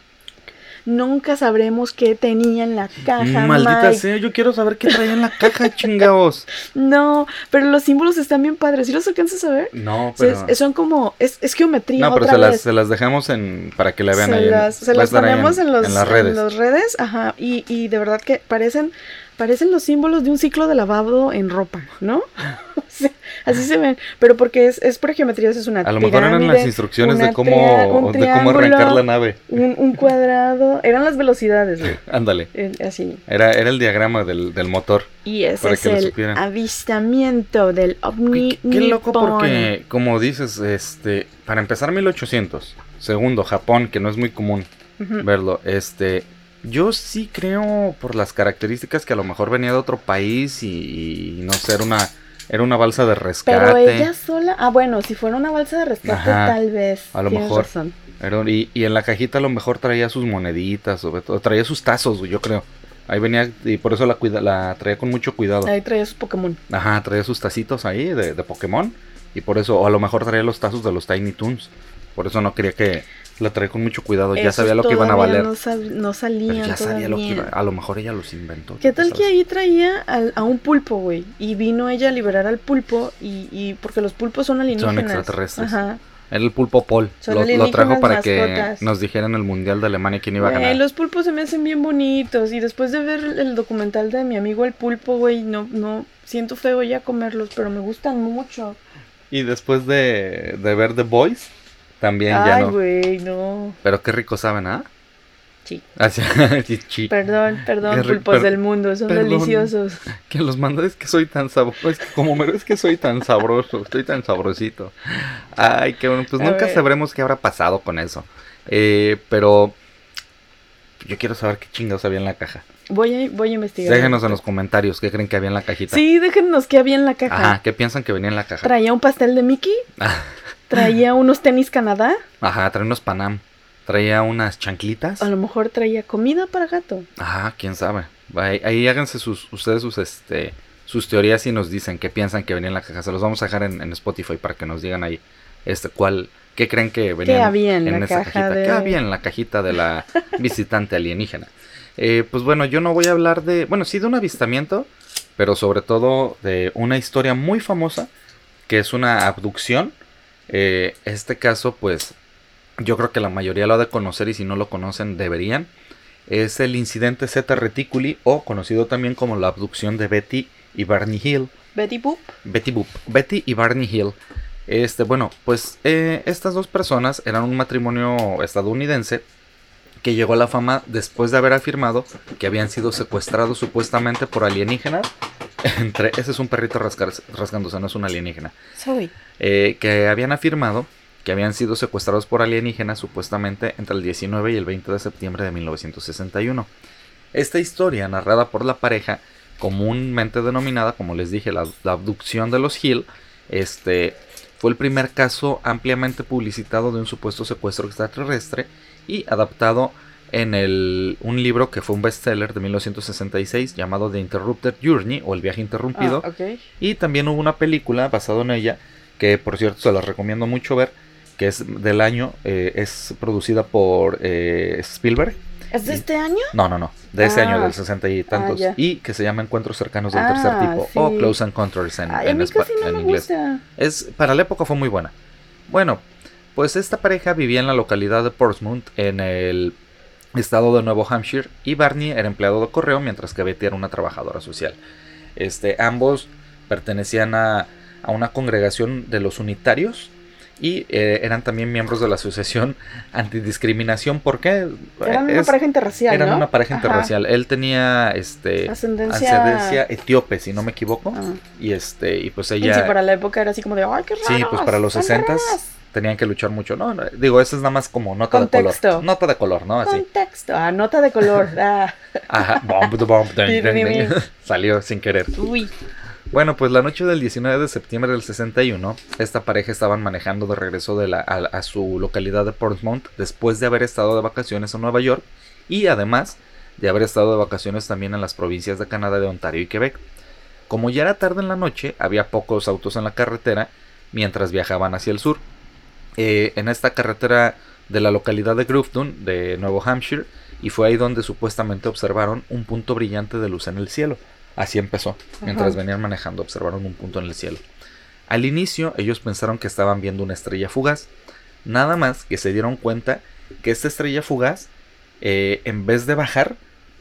Nunca sabremos qué tenía en la caja. Maldita Mike. sea, yo quiero saber qué traía en la caja, chingados. No, pero los símbolos están bien padres. ¿Sí los alcanzas a ver? No, pero. es- son como. Es, es geometría. no, pero otra se vez. las, se las dejamos en para que la vean se ahí. en- las, se las ponemos en, los, en las redes. en las redes, ajá, y, y de verdad que parecen, parecen los símbolos de un ciclo de lavado en ropa, ¿no? O sea, Así se ven, pero porque es, es por geometría, es una A lo mejor eran las instrucciones de cómo, de cómo arrancar la nave. Un, un cuadrado, eran las velocidades, güey, Ándale. eh, así. Era, era el diagrama del, del motor. Y ese Para es que lo el supieran. avistamiento del ovni Qué, qué loco porque, como dices, este, para empezar 1800. Segundo, Japón, que no es muy común verlo. Este, yo sí creo por las características que a lo mejor venía de otro país y, y no sé, era una, era una balsa de rescate. Pero ella sola, ah bueno, si fuera una balsa de rescate Ajá, tal vez. a lo mejor. razón. Era- y, y en la cajita a lo mejor traía sus moneditas, o, o traía sus tazos, yo creo. Ahí venía, y por eso la, cuida, la traía con mucho cuidado. Ahí traía sus Pokémon. Ajá, traía sus tacitos ahí de, de Pokémon. Y por eso, o a lo mejor traía los tazos de los Tiny Toons. Por eso no quería que la traía con mucho cuidado. ya sabía lo que iban a valer. No, sab- no salían pero ya sabía lo que iba. A lo mejor ella los inventó. ¿Qué tal que ahí traía al- a un pulpo, güey? Y vino ella a liberar al pulpo y, y porque los pulpos son alienígenas. extraterrestres. Ajá. Era el pulpo Paul. Son Lo, lo trajo para que nos dijeran el mundial de Alemania quién iba a ganar. los pulpos se me hacen bien bonitos y después de ver el documental de mi amigo el pulpo, güey, no, no, siento feo ya comerlos, pero me gustan mucho. Y después de, de ver The Boys, también ya Ay, no. güey, no. Pero qué rico saben, ¿ah? Sí. Sí. Perdón, perdón, pulpos per- del mundo, son perdón. deliciosos. Que los manda es que soy tan sabroso. Es que como me es que soy tan sabroso, estoy tan sabrosito. Ay, qué bueno. Pues A nunca ver. sabremos qué habrá pasado con eso. Eh, pero yo quiero saber qué chingados había en la caja. Voy a, voy a investigar. Déjenos en los comentarios qué creen que había en la cajita. Sí, déjenos qué había en la caja. Ajá, ¿qué piensan que venía en la caja? Traía un pastel de Mickey, traía unos tenis Canadá, Ajá, traía unos Panam. Traía unas chanclitas. a lo mejor traía comida para gato. Ajá, quién sabe. Ahí, ahí háganse sus, ustedes sus, este, sus teorías y nos dicen qué piensan que venía en la caja. Se los vamos a dejar en, en Spotify para que nos digan ahí este, cuál, qué creen que venía ¿Qué había en la esa caja cajita. de- ¿Qué había en la cajita de la visitante alienígena? Eh, pues bueno, yo no voy a hablar de, bueno, sí de un avistamiento, pero sobre todo de una historia muy famosa, que es una abducción. Eh, este caso, pues, yo creo que la mayoría lo ha de conocer y si no lo conocen deberían. Es el incidente Z Reticuli o conocido también como la abducción de Betty y Barney Hill. Betty Boop. Betty Boop. Betty y Barney Hill. Este, bueno, pues eh, estas dos personas eran un matrimonio estadounidense que llegó a la fama después de haber afirmado que habían sido secuestrados supuestamente por alienígenas. Entre, ese es un perrito rasgándose, no es un alienígena Soy. eh, que habían afirmado que habían sido secuestrados por alienígenas supuestamente entre el 19 y el 20 de septiembre de 1961. Esta historia, narrada por la pareja, comúnmente denominada, como les dije, la, la abducción de los Hill, este, fue el primer caso ampliamente publicitado de un supuesto secuestro extraterrestre y adaptado en el, un libro que fue un bestseller de 1966 llamado The Interrupted Journey o El viaje interrumpido. Ah. Y también hubo una película basada en ella, que por cierto se la recomiendo mucho ver, que es del año, eh, es producida por eh, Spielberg. ¿Es de este año? No, no, no, de ese Ah. año, del 60 y tantos. ya. y que se llama Encuentros cercanos del Ah, tercer tipo, o. Close Encounters en, en no inglés. gusta. Es, para la época fue muy buena. Bueno, pues esta pareja vivía en la localidad de Portsmouth, en el estado de Nuevo Hampshire, y Barney era empleado de correo, mientras que Betty era una trabajadora social. Este, ambos pertenecían a, a una congregación de los unitarios y eh, eran también miembros de la asociación antidiscriminación. ¿Por qué? Eran una Es- pareja interracial, eran ¿no? una pareja Ajá. interracial. Él tenía este Ascendencia... ascendencia etíope, si no me equivoco. Ah. Y este, y pues Y ella sí, para la época era así como de, ay, qué raro. Sí, pues para los 60 tenían que luchar mucho. No, no, digo, eso es nada más como nota de color. Nota de color, ¿no? Así. Contexto. Ah, nota de color. Ah. Ajá. Bom, bum, bum, ding, ding, ding. Salió sin querer. Uy. Bueno, pues la noche del 19 de septiembre del 61, esta pareja estaban manejando de regreso de la, a, a su localidad de Portsmouth después de haber estado de vacaciones en Nueva York y además de haber estado de vacaciones también en las provincias de Canadá de Ontario y Quebec. Como ya era tarde en la noche, había pocos autos en la carretera mientras viajaban hacia el sur. Eh, en esta carretera de la localidad de Grafton, de Nuevo Hampshire, y fue ahí donde supuestamente observaron un punto brillante de luz en el cielo. Así empezó. Mientras Ajá. venían manejando, observaron un punto en el cielo. Al inicio, ellos pensaron que estaban viendo una estrella fugaz. Nada más que se dieron cuenta que esta estrella fugaz, eh, en vez de bajar,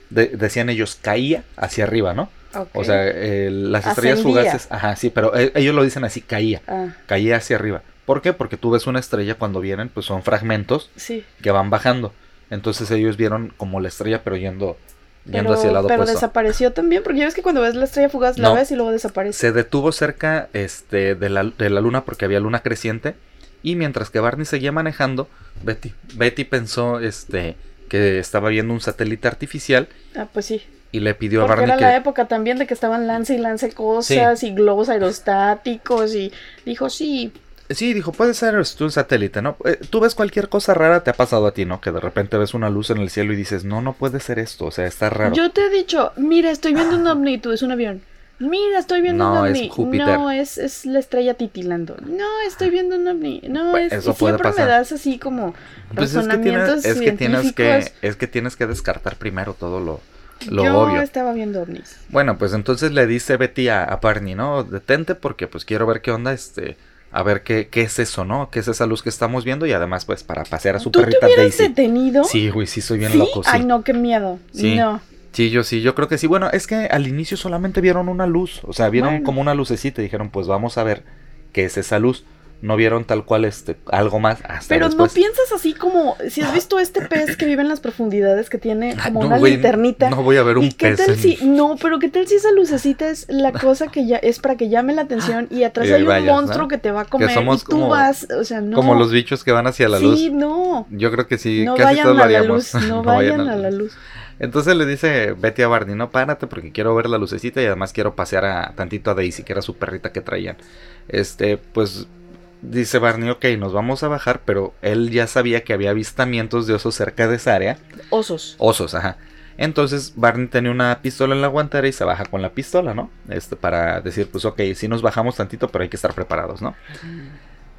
de- decían ellos, caía hacia arriba, ¿no? O sea, eh, las estrellas Ascendía. fugaces, ajá, sí, pero eh, ellos lo dicen así, caía, Ah, caía hacia arriba. ¿Por qué? Porque tú ves una estrella cuando vienen, pues son fragmentos sí. que van bajando. Entonces ellos vieron como la estrella, pero yendo, yendo Pero, hacia el lado pero opuesto. desapareció también, porque ya ves que cuando ves la estrella fugaz la ves y luego desaparece. Se detuvo cerca este, de, la, de la luna porque había luna creciente. Y mientras que Barney seguía manejando, Betty, Betty pensó este, que estaba viendo un satélite artificial Ah, pues sí. y le pidió a Porque Barney era que... la época también de que estaban lance y lance cosas y globos aerostáticos y dijo, sí, Sí, dijo, puede ser esto un satélite, ¿no? Eh, Tú ves cualquier cosa rara, te ha pasado a ti, ¿no? Que de repente ves una luz en el cielo y dices, no, no puede ser esto, o sea, está raro. yo te he dicho, mira, estoy viendo un ovni tú es un avión. Mira, estoy viendo No, un es ovni. Júpiter. No, es, es la estrella titilando. No, estoy viendo un ovni. No, Pues, es eso y puede siempre pasar. me das así como Pues es que, tienes, es, que tienes que, es que tienes que descartar primero todo lo, lo Yo obvio. estaba viendo ovnis. Bueno, pues entonces le dice Betty a, a Barney, ¿no? Detente porque pues quiero ver qué onda, este, a ver qué, qué es eso, ¿no? ¿Qué es esa luz que estamos viendo? Y además, pues, para pasear a su ¿Tú te perrita hubieras Daisy. detenido? Sí, güey, sí, soy bien ¿Sí? loco, sí. Ay, no, qué miedo. Sí. No. Sí, yo sí, yo creo que sí. Bueno, es que al inicio solamente vieron una luz, o sea, vieron Bueno. como una lucecita y dijeron, pues vamos a ver qué es esa luz. No vieron tal cual este algo más hasta Pero después. no piensas así como, si has visto este pez que vive en las profundidades que tiene Ah, como no, una linternita. No voy a ver un ¿Y qué pez. tal en- si, no, pero qué tal si esa lucecita es la cosa que ya es para que llame la atención y atrás Y hay un vayas, monstruo ¿no? que te va a comer somos y tú como- vas, o sea, no. Como los bichos que van hacia la luz. Sí, no. Yo creo que sí, no casi vayan todos lo a la haríamos. luz, no, vayan a la luz. Entonces le dice Betty a Barney, no, párate porque quiero ver la lucecita y además quiero pasear a tantito a Daisy, que era su perrita que traían. Este, pues dice Barney, ok, nos vamos a bajar, pero él ya sabía que había avistamientos de osos cerca de esa área. Osos. Osos, ajá. Entonces Barney tenía una pistola en la guantera y se baja con la pistola, ¿no? Este, para decir, pues ok, sí nos bajamos tantito, pero hay que estar preparados, ¿no?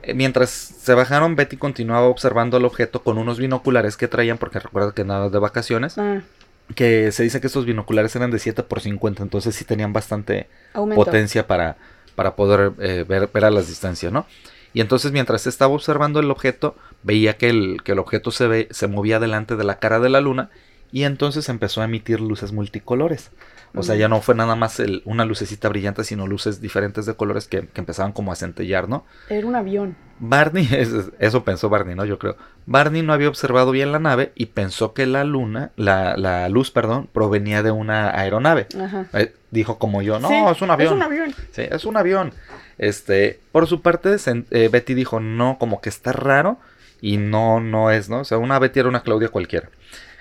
Eh, Mientras se bajaron, Betty continuaba observando el objeto con unos binoculares que traían, porque recuerda que nada de vacaciones, Ah, que se dice que estos binoculares eran de 7 por 50, entonces sí tenían bastante aumento. potencia para, para poder eh, ver, ver a las distancias, ¿no? Y entonces mientras estaba observando el objeto, veía que el, que el objeto se, ve, se movía delante de la cara de la luna y entonces empezó a emitir luces multicolores. O sea, ya no fue nada más el- una lucecita brillante, sino luces diferentes de colores que, que empezaban como a centellar, ¿no? Era un avión. Barney, eso, pensó Barney, ¿no? Yo creo. Barney no había observado bien la nave y pensó que la luna, la, la luz, perdón, provenía de una aeronave. Ajá. Eh, dijo como yo, no, Sí, es un avión. Es un avión. Sí, es un avión. Este, por su parte, eh, Betty dijo, no, como que está raro. Y no, no es, ¿no? O sea, una Betty era una Claudia cualquiera.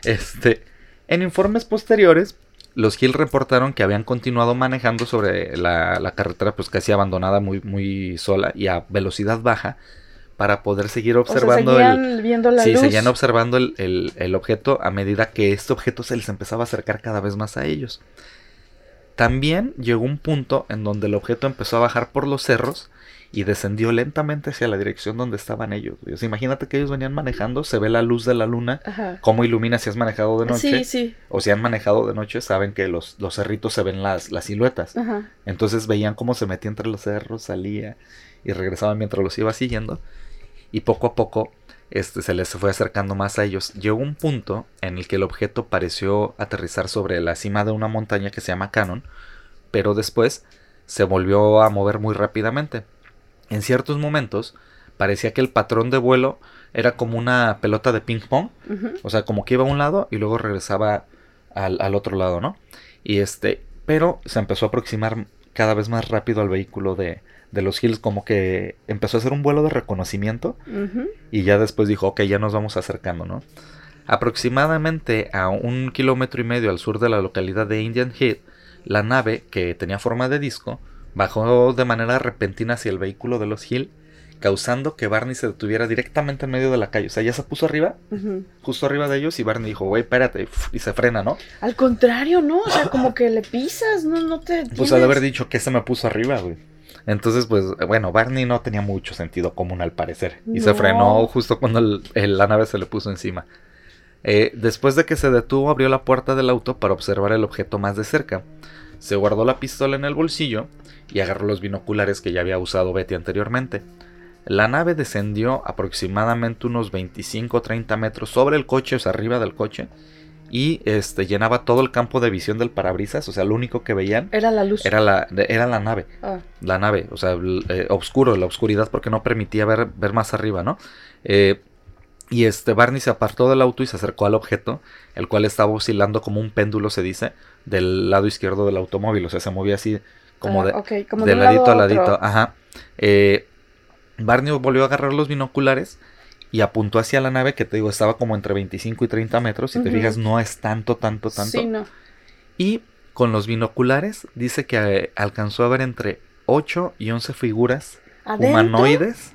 Este, en informes posteriores, los Hill reportaron que habían continuado manejando sobre la, la carretera, pues casi abandonada, muy, muy sola y a velocidad baja, para poder seguir observando o sea, el, viendo la sí, luz. seguían observando el, el- el objeto a medida que este objeto se les empezaba a acercar cada vez más a ellos. También llegó un punto en donde el objeto empezó a bajar por los cerros y descendió lentamente hacia la dirección donde estaban ellos. O sea, imagínate que ellos venían manejando, se ve la luz de la luna, Ajá. cómo ilumina si has manejado de noche. Sí, sí. O si han manejado de noche, saben que los, los cerritos se ven las, las siluetas. Ajá. Entonces veían cómo se metía entre los cerros, salía y regresaba mientras los iba siguiendo. Y poco a poco este, se les fue acercando más a ellos. Llegó un punto en el que el objeto pareció aterrizar sobre la cima de una montaña que se llama Cannon, pero después se volvió a mover muy rápidamente. En ciertos momentos parecía que el patrón de vuelo era como una pelota de ping pong o sea, como que iba a un lado y luego regresaba al, al otro lado, ¿no? Y este, pero se empezó a aproximar cada vez más rápido al vehículo de, de los Hills, como que empezó a hacer un vuelo de reconocimiento y ya después dijo, ok, ya nos vamos acercando, ¿no? Aproximadamente a un kilómetro y medio al sur de la localidad de Indian Head, la nave, que tenía forma de disco, bajó de manera repentina hacia el vehículo de los Hill, causando que Barney se detuviera directamente en medio de la calle. O sea, ya se puso arriba justo arriba de ellos y Barney dijo, güey, espérate, y se frena, ¿no? Al contrario, ¿no? O sea, como que le pisas, no, no te. Pues de haber dicho que se me puso arriba, güey. Entonces, pues, bueno, Barney no tenía mucho sentido común al parecer. Y se frenó justo cuando el- el- la nave se le puso encima. Eh, después de que se detuvo, abrió la puerta del auto para observar el objeto más de cerca. Se guardó la pistola en el bolsillo y agarró los binoculares que ya había usado Betty anteriormente. La nave descendió aproximadamente unos 25 o 30 metros sobre el coche, o sea, arriba del coche, y este, llenaba todo el campo de visión del parabrisas, o sea, lo único que veían Era la luz. era la, era la nave, Ah, la nave, o sea, eh, oscuro, la oscuridad porque no permitía ver, ver más arriba, ¿no? Eh, y este Barney se apartó del auto y se acercó al objeto, el cual estaba oscilando como un péndulo, se dice, del lado izquierdo del automóvil, o sea, se movía así como ah, de, como ladito a otro. ladito, ajá. Eh, Barney volvió a agarrar los binoculares y apuntó hacia la nave que te digo estaba como entre 25 y 30 metros, si te fijas no es tanto, tanto, tanto. Sí, no. Y con los binoculares dice que eh, alcanzó a ver entre 8 y 11 figuras ¿Adentro? humanoides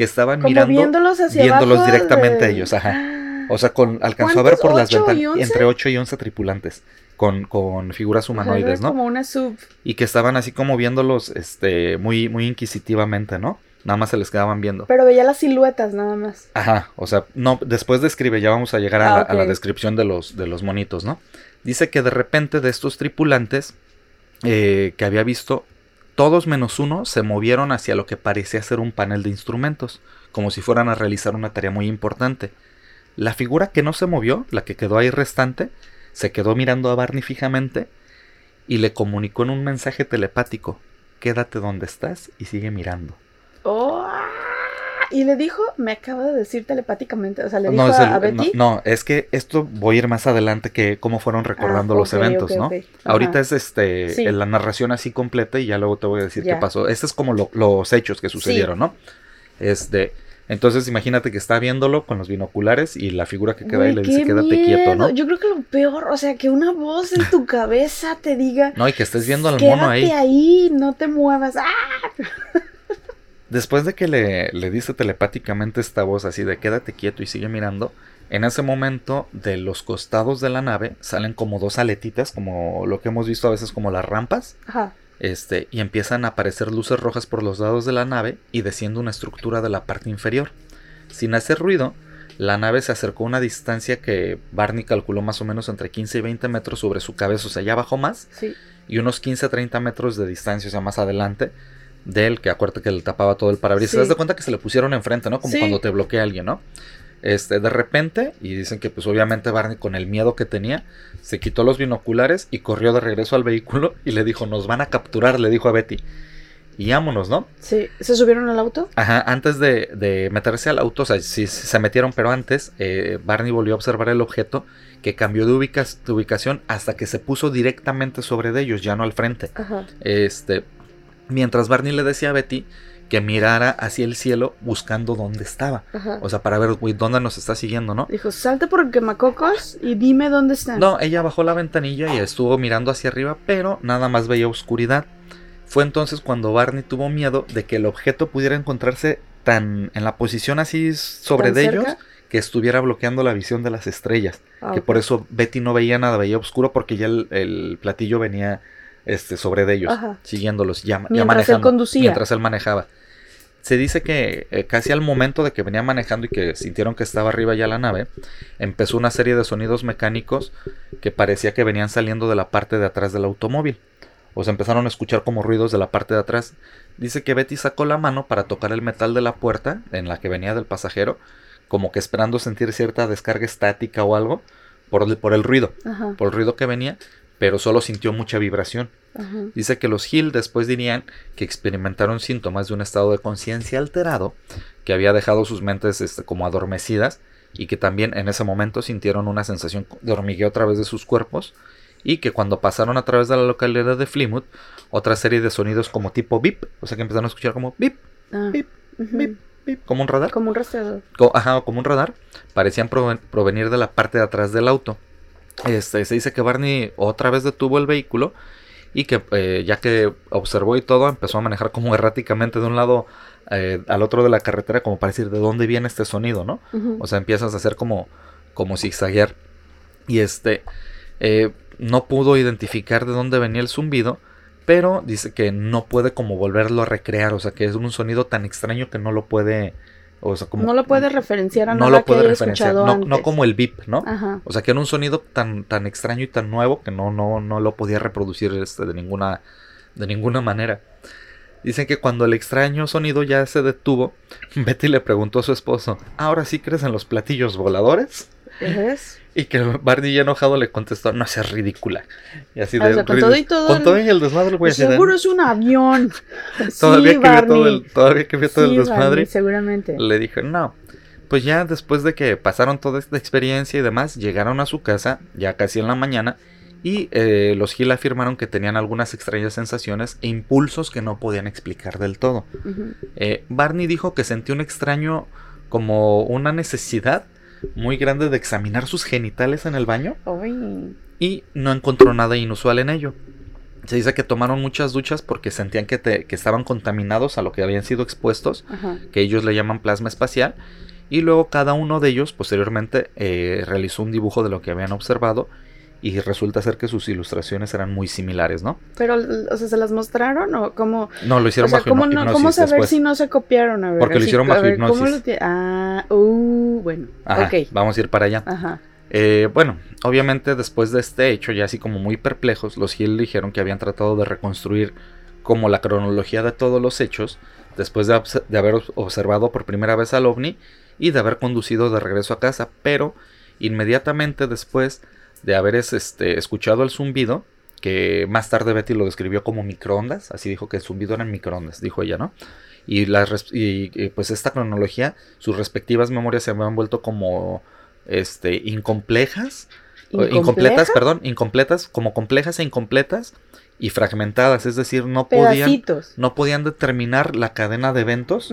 que estaban Como mirando viéndolos hacia viéndolos abajo directamente a ellos, ajá. Ah. O sea, con alcanzó a ver por las ¿Cuántos? ¿Ocho y ventanas entre 8 y 11 tripulantes con, con figuras humanoides, ¿no? Como una sub. Y que estaban así como viéndolos este muy muy inquisitivamente, ¿no? Nada más se les quedaban viendo. Pero veía las siluetas nada más. Ajá, o sea, no, después describe, ya vamos a llegar a, Ah, la, a la ok. descripción de los, de los monitos, ¿no? Dice que de repente de estos tripulantes eh, que había visto, todos menos uno se movieron hacia lo que parecía ser un panel de instrumentos, como si fueran a realizar una tarea muy importante. La figura que no se movió, la que quedó ahí restante, se quedó mirando a Barney fijamente y le comunicó en un mensaje telepático, quédate donde estás y sigue mirando. Oh. Y le dijo, me acaba de decir telepáticamente, o sea, le dijo No, a, el- Betty. no, no, es que esto voy a ir más adelante que cómo fueron recordando Ah, los ok, eventos, ¿no? ok. Ajá. Ahorita es este Sí. la narración así completa y ya luego te voy a decir Ya. qué pasó. Este es como lo- los hechos que sucedieron, ¿no? Este, Entonces imagínate que está viéndolo con los binoculares y la figura que queda ahí le dice qué quédate quieto, ¿no? miedo. Yo creo que lo peor, o sea, que una voz en tu cabeza te diga, No, y que estés viendo al mono ahí. ahí, no te muevas. ¡Ah! Después de que le, le dice telepáticamente esta voz así de quédate quieto y sigue mirando, en ese momento de los costados de la nave salen como dos aletitas, como lo que hemos visto a veces como las rampas, Ajá. este, y empiezan a aparecer luces rojas por los lados de la nave y desciende una estructura de la parte inferior. Sin hacer ruido, la nave se acercó a una distancia que Barney calculó más o menos entre 15 y 20 metros sobre su cabeza, o sea, ya bajó más, Sí. y unos 15 a 30 metros de distancia, o sea, más adelante de él, que acuérdate que le tapaba todo el parabrisas. Sí. ¿Te das de cuenta que se le pusieron enfrente, no? Como Sí. cuando te bloquea alguien, ¿no? Este, de repente, y dicen que pues obviamente Barney con el miedo que tenía, se quitó los binoculares y corrió de regreso al vehículo y le dijo, nos van a capturar, le dijo a Betty. Y vámonos, ¿no? Sí. ¿Se subieron al auto? Ajá, antes de, de meterse al auto, o sea, sí, sí se metieron, pero antes eh, Barney volvió a observar el objeto que cambió de, ubicas- de ubicación hasta que se puso directamente sobre de ellos, ya no al frente. Ajá. Este, mientras Barney le decía a Betty que mirara hacia el cielo buscando dónde estaba. Ajá. O sea, para ver, güey, dónde nos está siguiendo, ¿no? Dijo, salte por el quemacocos y dime dónde están. No, ella bajó la ventanilla y estuvo mirando hacia arriba, pero nada más veía oscuridad. Fue entonces cuando Barney tuvo miedo de que el objeto pudiera encontrarse tan en la posición así sobre ¿Tan de cerca? ellos que estuviera bloqueando la visión de las estrellas. Ah, Que ok. por eso Betty no veía nada, veía oscuro porque ya el, el platillo venía este, sobre de ellos, Ajá. siguiéndolos, ya, ya Mientras él manejando. conducía. Mientras él manejaba. Se dice que eh, casi al momento de que venía manejando y que sintieron que estaba arriba ya la nave, empezó una serie de sonidos mecánicos que parecía que venían saliendo de la parte de atrás del automóvil. O se empezaron a escuchar como ruidos de la parte de atrás. Dice que Betty sacó la mano para tocar el metal de la puerta en la que venía del pasajero, como que esperando sentir cierta descarga estática o algo por el, por el ruido, Ajá. por el ruido que venía, pero solo sintió mucha vibración. Ajá. Dice que los Hill después dirían que experimentaron síntomas de un estado de conciencia alterado que había dejado sus mentes este, como adormecidas y que también en ese momento sintieron una sensación de hormigueo a través de sus cuerpos y que cuando pasaron a través de la localidad de Plymouth otra serie de sonidos como tipo bip, o sea que empezaron a escuchar como bip, Ah. Bip, bip, bip, como un radar, Como un rastreador. co- ajá, como un radar, parecían proven- provenir de la parte de atrás del auto. Este, se dice que Barney otra vez detuvo el vehículo y que eh, ya que observó y todo, empezó a manejar como erráticamente de un lado eh, al otro de la carretera como para decir de dónde viene este sonido, ¿no? O sea, empiezas a hacer como, como zigzaguear. Y este, eh, no pudo identificar de dónde venía el zumbido, pero dice que no puede como volverlo a recrear, o sea, que es un sonido tan extraño que no lo puede, o sea, como... no lo puede referenciar a no nada lo que haya referenciar, no, antes. no como el beep, ¿no? Ajá. O sea, que era un sonido tan, tan extraño y tan nuevo que no, no, no lo podía reproducir este, de, ninguna, de ninguna manera. Dicen que cuando el extraño sonido ya se detuvo, Betty le preguntó a su esposo, ¿ahora sí crees en los platillos voladores? Y que Barney ya enojado le contestó, no seas ridícula. Y así O de sea, con todo y todo Con todo y el desmadre, güey. de- Seguro es un avión. todavía, sí, que vio todo el, todavía que vio todo Sí, el desmadre. Barney, seguramente. Le dije, no. Pues ya después de que pasaron toda esta experiencia y demás, llegaron a su casa, ya casi en la mañana, y eh, los Gil afirmaron que tenían algunas extrañas sensaciones e impulsos que no podían explicar del todo. Eh, Barney dijo que sentía un extraño, como una necesidad muy grande de examinar sus genitales en el baño y no encontró nada inusual en ello. Se dice que tomaron muchas duchas porque sentían que, te- que estaban contaminados a lo que habían sido expuestos Ajá. que ellos le llaman plasma espacial, y luego cada uno de ellos posteriormente eh, realizó un dibujo de lo que habían observado y resulta ser que sus ilustraciones eran muy similares, ¿no? Pero, o sea, ¿se las mostraron o cómo? No, lo O hicieron sea, bajo ¿cómo, hipno- no- hipnosis ¿cómo saber después. si no se copiaron? A ver, Porque lo hicieron bajo ver, ¿cómo hipnosis. lo Ah, uh, bueno. Ajá, vamos a ir para allá. Ajá. Eh, bueno, obviamente después de este hecho, ya así como muy perplejos, los Hill dijeron que habían tratado de reconstruir como la cronología de todos los hechos, después de, obs- de haber obs- observado por primera vez al ovni y de haber conducido de regreso a casa, pero inmediatamente después de haber es- este, escuchado el zumbido, que más tarde Betty lo describió como microondas, así dijo que el zumbido eran microondas, dijo ella, ¿no? Y, las y, y, pues esta cronología, sus respectivas memorias se habían vuelto como este incomplejas incompletas, perdón, incompletas, como complejas e incompletas, y fragmentadas, es decir, no podían, no podían determinar la cadena de eventos,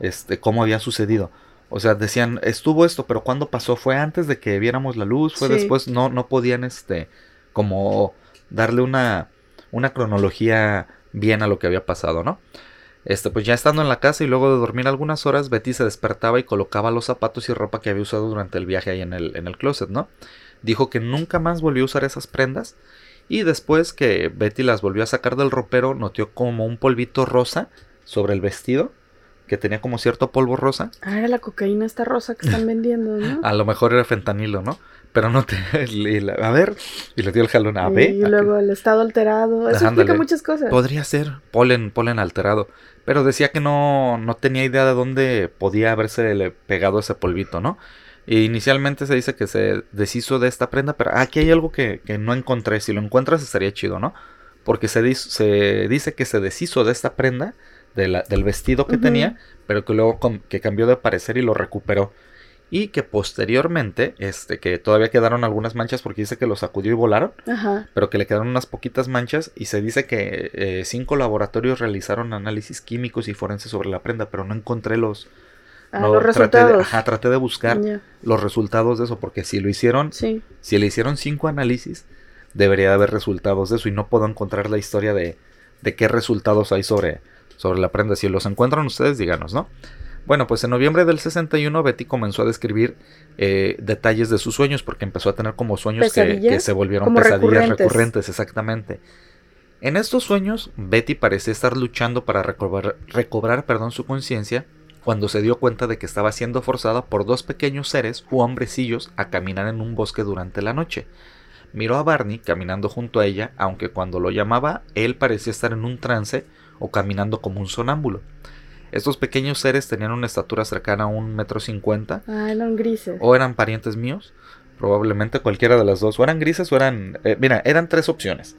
este, cómo había sucedido. O sea, decían, estuvo esto, pero ¿cuándo pasó? ¿Fue antes de que viéramos la luz? ¿Fue Sí. después? No, no podían, este, como darle una, una cronología bien a lo que había pasado, ¿no? Este, pues ya estando en la casa y luego de dormir algunas horas, Betty se despertaba y colocaba los zapatos y ropa que había usado durante el viaje ahí en el, en el closet, ¿no? Dijo que nunca más volvió a usar esas prendas. Y después que Betty las volvió a sacar del ropero, notó como un polvito rosa sobre el vestido, que tenía como cierto polvo rosa. Ah, era la cocaína esta rosa que están vendiendo, ¿no? A lo mejor era fentanilo, ¿no? Pero no te... la- a ver, y le dio el jalón a ver. y luego el estado alterado. Eso Ándale. explica muchas cosas. Podría ser polen, polen alterado. Pero decía que no, no tenía idea de dónde podía haberse pegado ese polvito, ¿no? E inicialmente se dice que se deshizo de esta prenda, pero aquí hay algo que, que no encontré. Si lo encuentras estaría chido, ¿no? Porque se dice que se deshizo de esta prenda, de la- del vestido que tenía, pero que luego que cambió de parecer y lo recuperó. Y que posteriormente, este, que todavía quedaron algunas manchas porque dice que lo sacudió y volaron Ajá. pero que le quedaron unas poquitas manchas y se dice que eh, cinco laboratorios realizaron análisis químicos y forenses sobre la prenda, pero no encontré los, Ah, no, los traté de- resultados. ajá, traté de buscar los resultados de eso, porque si lo hicieron, Sí. si le hicieron cinco análisis, debería de haber resultados de eso y no puedo encontrar la historia de, de qué resultados hay sobre, sobre la prenda. Si los encuentran ustedes, díganos, ¿no? Bueno, pues en noviembre del 61 Betty comenzó a describir eh, detalles de sus sueños porque empezó a tener como sueños que, se volvieron pesadillas recurrentes. recurrentes, exactamente. En estos sueños, Betty parecía estar luchando para recobrar, recobrar perdón, su conciencia cuando se dio cuenta de que estaba siendo forzada por dos pequeños seres u hombrecillos a caminar en un bosque durante la noche. Miró a Barney caminando junto a ella, aunque cuando lo llamaba, él parecía estar en un trance o caminando como un sonámbulo. Estos pequeños seres tenían una estatura cercana a un metro cincuenta, Ah, eran grises. o eran parientes míos, probablemente cualquiera de las dos, o eran grises o eran... eh, mira, eran tres opciones.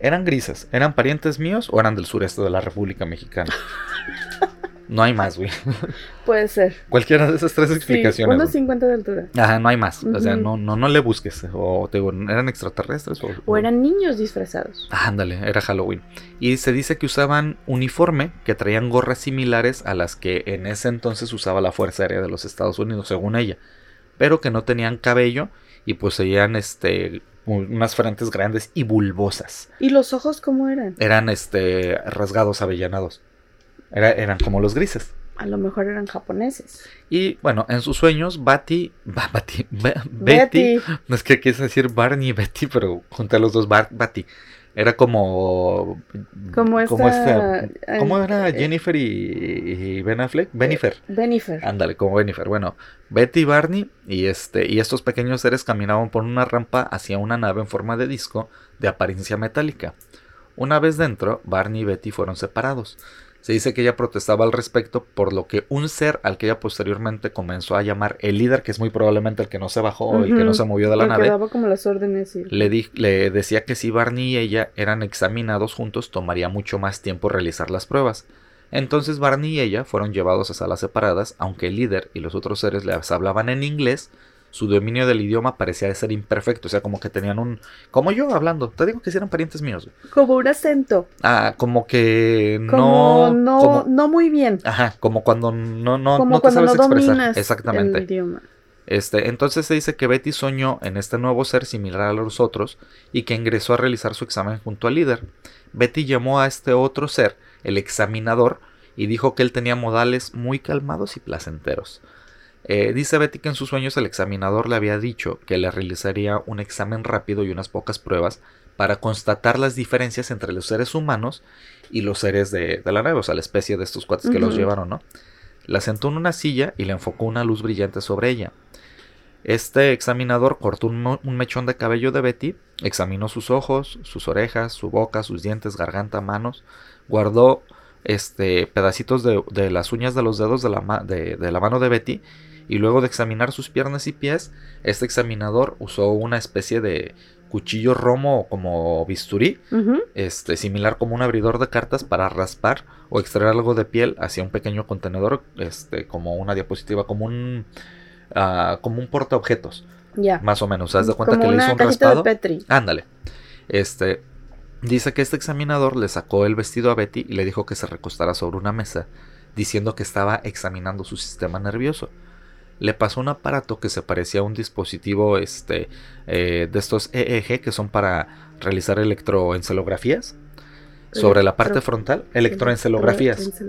Eran grises, eran parientes míos o eran del sureste de la República Mexicana. No hay más, güey. Puede ser. Cualquiera de esas tres Sí, explicaciones. unos güey. 50 de altura. Ajá, no hay más. O sea, no, no, no le busques. O te digo, eran extraterrestres o, O eran niños disfrazados. Ándale, era Halloween. Y se dice que usaban uniforme, que traían gorras similares a las que en ese entonces usaba la Fuerza Aérea de los Estados Unidos, según ella. Pero que no tenían cabello y poseían este unas frentes grandes y bulbosas. ¿Y los ojos cómo eran? Eran este rasgados avellanados. Era- eran como los grises. A lo mejor eran japoneses. Y bueno, en sus sueños, Batty, Ba- Batty, Be- Betty, Betty. no es que quise decir Barney y Betty, pero junté a los dos Bar. Era como. Como esta, este- ¿Cómo eh, era eh, Jennifer y, y Ben Affleck? Benifer. Benifer. Ándale, como Benifer. Bueno, Betty y Barney y, este, y estos pequeños seres caminaban por una rampa hacia una nave en forma de disco de apariencia metálica. Una vez dentro, Barney y Betty fueron separados. Se dice que ella protestaba al respecto, por lo que un ser al que ella posteriormente comenzó a llamar el líder, que es muy probablemente el que no se bajó o el que no se movió de la El que nave, daba como las órdenes. y- le, di- le decía que si Barney y ella eran examinados juntos, tomaría mucho más tiempo realizar las pruebas. Entonces Barney y ella fueron llevados a salas separadas, aunque el líder y los otros seres les hablaban en inglés, su dominio del idioma parecía de ser imperfecto, o sea, como que tenían un... Como yo hablando, te digo que sí eran parientes míos. Como un acento. Ah, como que Como no... no, como- no muy bien. Ajá, como cuando no, no, como no te cuando no sabes expresar. dominas Exactamente. el idioma. Este, entonces se dice que Betty soñó en este nuevo ser similar a los otros y que ingresó a realizar su examen junto al líder. Betty llamó a este otro ser el examinador y dijo que él tenía modales muy calmados y placenteros. Eh, dice Betty que en sus sueños el examinador le había dicho que le realizaría un examen rápido y unas pocas pruebas para constatar las diferencias entre los seres humanos y los seres de, de la nave, o sea, la especie de estos cuates que los llevaron, ¿no? La sentó en una silla y le enfocó una luz brillante sobre ella. Este examinador cortó un, un mechón de cabello de Betty, examinó sus ojos, sus orejas, su boca, sus dientes, garganta, manos, guardó este pedacitos de, de las uñas de los dedos de la, de- de la mano de Betty y luego de examinar sus piernas y pies, este examinador usó una especie de cuchillo romo como bisturí, este, similar como un abridor de cartas para raspar o extraer algo de piel hacia un pequeño contenedor, este, como una diapositiva, como un, ah, como un portaobjetos, Ya. más o menos. ¿Haz de cuenta Como que le hizo un raspado? de Petri. Ándale. Este. Dice que este examinador le sacó el vestido a Betty y le dijo que se recostara sobre una mesa, diciendo que estaba examinando su sistema nervioso. Le pasó un aparato que se parecía a un dispositivo este, eh, de estos EEG que son para realizar electroencelografías sobre la parte frontal, electroencelografías.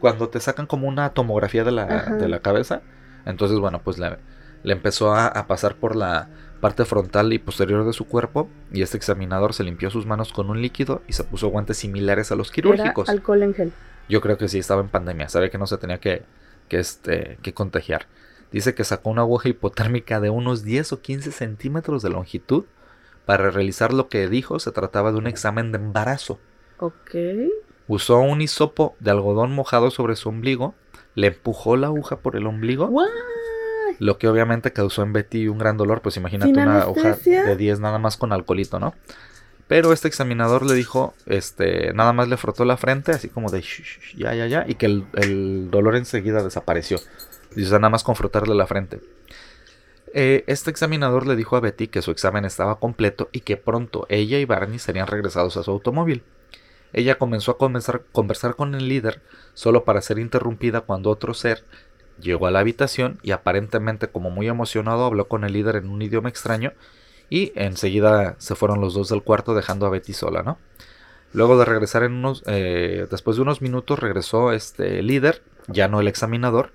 Cuando te sacan como una tomografía de la, de la cabeza, entonces bueno, pues le, le empezó a, a, pasar por la parte frontal y posterior de su cuerpo y este examinador se limpió sus manos con un líquido y se puso guantes similares a los quirúrgicos. Era alcohol en gel. Yo creo que sí, estaba en pandemia, sabía que no se tenía que, que, este, que contagiar. Dice que sacó una aguja hipotérmica de unos 10 o 15 centímetros de longitud para realizar lo que dijo se trataba de un examen de embarazo. Ok. Usó un hisopo de algodón mojado sobre su ombligo, le empujó la aguja por el ombligo. What? Lo que obviamente causó en Betty un gran dolor, pues imagínate una anestesia? hoja de 10 nada más con alcoholito, ¿no? Pero este examinador le dijo, este, nada más le frotó la frente, así como de, ya, ya, ya, y que el, el dolor enseguida desapareció. Dice, nada más con frotarle la frente. Eh, este examinador le dijo a Betty que su examen estaba completo y que pronto ella y Barney serían regresados a su automóvil. Ella comenzó a comenzar, conversar con el líder solo para ser interrumpida cuando otro ser llegó a la habitación y aparentemente como muy emocionado habló con el líder en un idioma extraño y enseguida se fueron los dos del cuarto dejando a Betty sola, ¿no? Luego de regresar en unos, eh, después de unos minutos regresó este líder, ya no el examinador,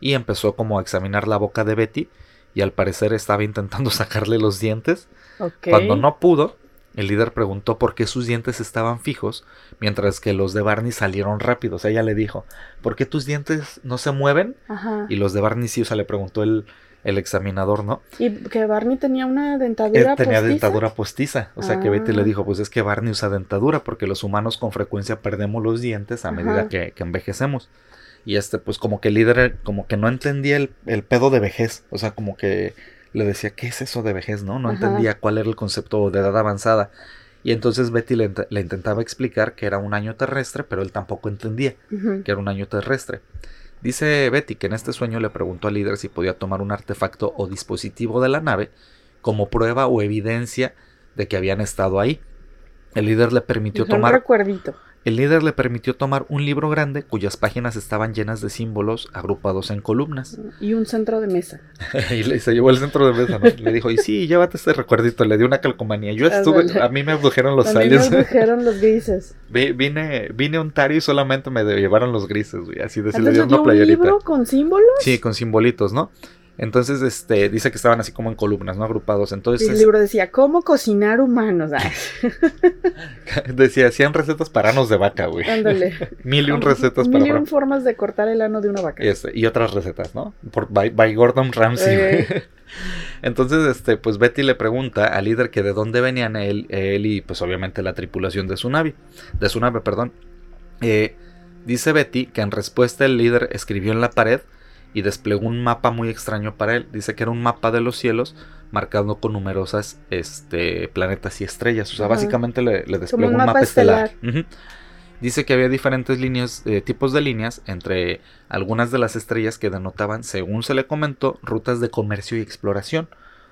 y empezó como a examinar la boca de Betty y al parecer estaba intentando sacarle los dientes. Okay. Cuando no pudo, el líder preguntó por qué sus dientes estaban fijos, mientras que los de Barney salieron rápidos. O sea, ella le dijo, ¿por qué tus dientes no se mueven? Ajá. Y los de Barney sí, o sea, le preguntó el, el examinador, ¿no? Y que Barney tenía una dentadura Él tenía postiza? dentadura postiza. O sea, que Betty Ah. le dijo, pues es que Barney usa dentadura, porque los humanos con frecuencia perdemos los dientes a medida que envejecemos. Y este, pues como que el líder, como que no entendía el, el pedo de vejez. O sea, como que le decía, ¿qué es eso de vejez? No, no Ajá. entendía cuál era el concepto de edad avanzada. Y entonces Betty le, le intentaba explicar que era un año terrestre, pero él tampoco entendía que era un año terrestre. Dice Betty que en este sueño le preguntó al líder si podía tomar un artefacto o dispositivo de la nave como prueba o evidencia de que habían estado ahí. El líder le permitió un tomar recuerdito. El líder le permitió tomar un libro grande cuyas páginas estaban llenas de símbolos agrupados en columnas. Y un centro de mesa. y le, se llevó al centro de mesa, ¿no? Le dijo, y sí, llévate este recuerdito. Le dio una calcomanía. Yo estuve, a mí me abdujeron los A mí me aliens. dijeron los grises. Vi- Vine, vine a Ontario y solamente me llevaron los grises, güey. Así de, se le dieron una un playerita. libro con símbolos. Sí, con simbolitos, ¿no? Entonces, este, dice que estaban así como en columnas, ¿no? Agrupados. Y Entonces, el libro decía, ¿cómo cocinar humanos? Decía, hacían recetas para anos de vaca, güey. ándale. Mil y un recetas Mil y para un formas de cortar el ano de una vaca. Este, y otras recetas, ¿no? Por, by, by Gordon Ramsay. Eh. güey. Entonces, este, pues Betty le pregunta al líder que de dónde venían él, él y pues obviamente la tripulación de su nave. De su nave, perdón. Eh, dice Betty que en respuesta el líder escribió en la pared y desplegó un mapa muy extraño para él. Dice que era un mapa de los cielos marcado con numerosas este, planetas y estrellas. O sea, básicamente le, le desplegó un un mapa, estelar. Dice que había diferentes líneas, eh, tipos de líneas entre algunas de las estrellas que denotaban, según se le comentó, rutas de comercio y exploración.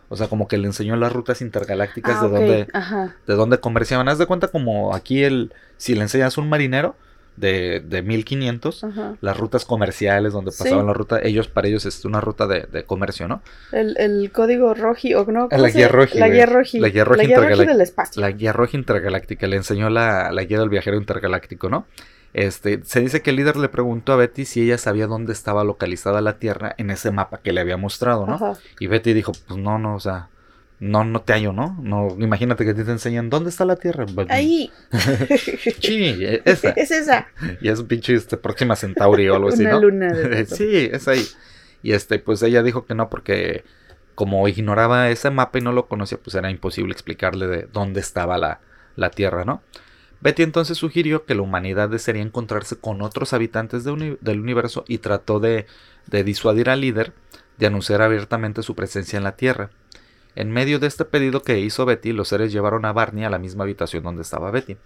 O sea, como que le enseñó las rutas intergalácticas Ah, de ok, dónde de dónde comerciaban. Haz de cuenta como aquí el si le enseñas a un marinero de, de 1500 Ajá. las rutas comerciales donde Sí. pasaban la ruta, ellos para ellos es una ruta de, de comercio, ¿no? El, el código roji, o no, ¿cómo La guía roji, La guía roji. La guía roji roji del espacio. La guía roja intergaláctica le enseñó la, la guía del viajero intergaláctico, ¿no? Este, se dice que el líder le preguntó a Betty si ella sabía dónde estaba localizada la Tierra en ese mapa que le había mostrado, ¿no? Ajá. Y Betty dijo, pues no, no, o sea, no, no te hallo, ¿no? No, imagínate que a ti te enseñan dónde está la Tierra. Ahí. Sí, e- esa. es esa. Y es un pinche este, próxima Centauri o algo así, Una ¿no? luna de sí, es ahí. Y este, pues ella dijo que no, porque como ignoraba ese mapa y no lo conocía, pues era imposible explicarle de dónde estaba la, la Tierra, ¿no? Betty entonces sugirió que la humanidad desearía encontrarse con otros habitantes de uni- del universo y trató de, de disuadir al líder de anunciar abiertamente su presencia en la Tierra. En medio de este pedido que hizo Betty, los seres llevaron a Barney a la misma habitación donde estaba Betty.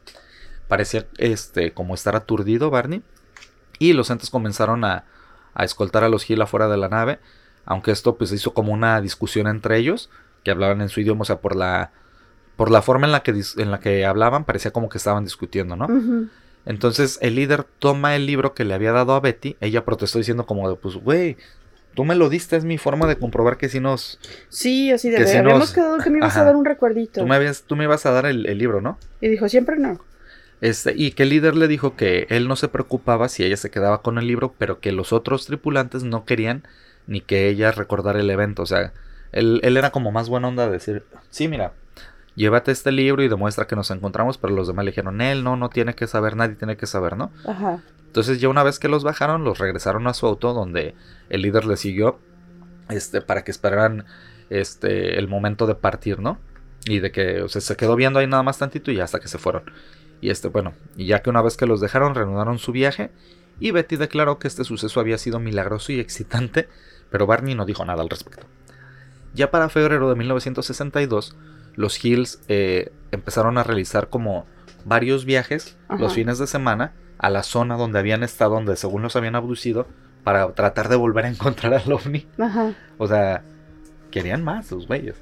Parecía este, como estar aturdido Barney. Y los entes comenzaron a, a escoltar a los Gil afuera de la nave. Aunque esto pues hizo como una discusión entre ellos. Que hablaban en su idioma, o sea, por la. por la forma en la que, en la que hablaban, parecía como que estaban discutiendo, ¿no? Entonces el líder toma el libro que le había dado a Betty. Ella protestó diciendo como de, pues, güey, tú me lo diste, es mi forma de comprobar que si nos... Sí, así de Que si habíamos nos- quedado que me ibas Ajá. a dar un recuerdito. Tú me, habías, tú me ibas a dar el, el libro, ¿no? Y dijo, siempre no. Este, y que el líder le dijo que él no se preocupaba si ella se quedaba con el libro, pero que los otros tripulantes no querían ni que ella recordara el evento. O sea, él, él era como más buena onda de decir, sí, mira, llévate este libro y demuestra que nos encontramos, pero los demás le dijeron, él no, no tiene que saber, nadie tiene que saber, ¿no? Ajá. Entonces ya una vez que los bajaron, los regresaron a su auto donde el líder le siguió este, para que esperaran este, el momento de partir, ¿no? Y de que o sea, se quedó viendo ahí nada más tantito y hasta que se fueron. Y este, bueno, y ya que una vez que los dejaron, reanudaron su viaje y Betty declaró que este suceso había sido milagroso y excitante, pero Barney no dijo nada al respecto. Ya para febrero de 1962, los Hills eh, empezaron a realizar como varios viajes Ajá. los fines de semana a la zona donde habían estado, donde según los habían abducido, para tratar de volver a encontrar al ovni. Ajá. O sea, querían más los güeyes.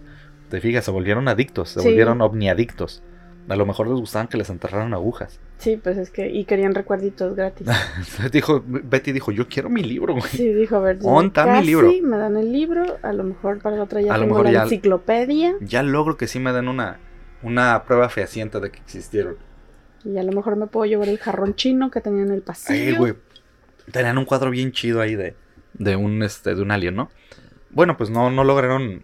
Te fijas, se volvieron adictos, se Sí. volvieron ovniadictos. A lo mejor les gustaban que les enterraran agujas. Sí, pues es que. Y querían recuerditos gratis. dijo, Betty dijo, yo quiero mi libro, güey. Sí, dijo, a ver. Onta mi libro. me dan el libro. A lo mejor para la otra ya A lo tengo la ya- enciclopedia. Ya logro que sí me den una, una prueba fehaciente de que existieron. Y a lo mejor me puedo llevar el jarrón chino que tenía en el pasillo. Ay, güey. Tenían un cuadro bien chido ahí de, de un este de un alien, ¿no? Bueno, pues no, no lograron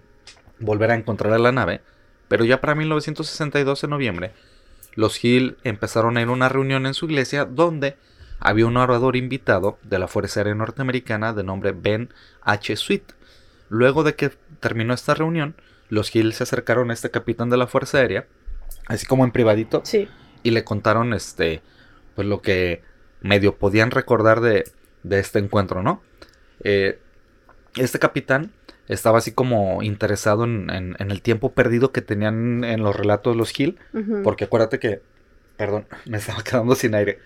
volver a encontrar a la nave. Pero ya para 1962, en noviembre, los Hill empezaron a ir a una reunión en su iglesia donde había un orador invitado de la Fuerza Aérea Norteamericana de nombre Ben H. Sweet. Luego de que terminó esta reunión, los Hill se acercaron a este capitán de la Fuerza Aérea, así como en privadito, Sí. Y le contaron este pues lo que medio podían recordar de, de este encuentro, ¿no? Eh, este capitán estaba así como interesado en, en- en el tiempo perdido que tenían en los relatos los Hill, Ujú. porque acuérdate que, perdón, me estaba quedando sin aire.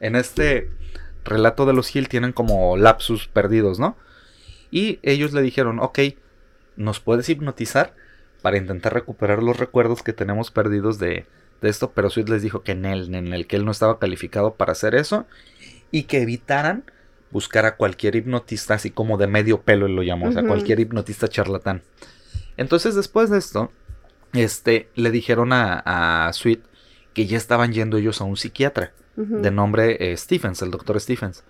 En este relato de los Hill tienen como lapsus perdidos, ¿no? Y ellos le dijeron, ok, ¿nos puedes hipnotizar para intentar recuperar los recuerdos que tenemos perdidos de, de esto? Pero Sweet les dijo que en él, en el que él no estaba calificado para hacer eso y que evitaran buscar a cualquier hipnotista así como de medio pelo, él lo llamó, o sea, cualquier hipnotista charlatán. Entonces después de esto, este, le dijeron a, a Sweet que ya estaban yendo ellos a un psiquiatra de nombre eh, Stephens, el doctor Stephens.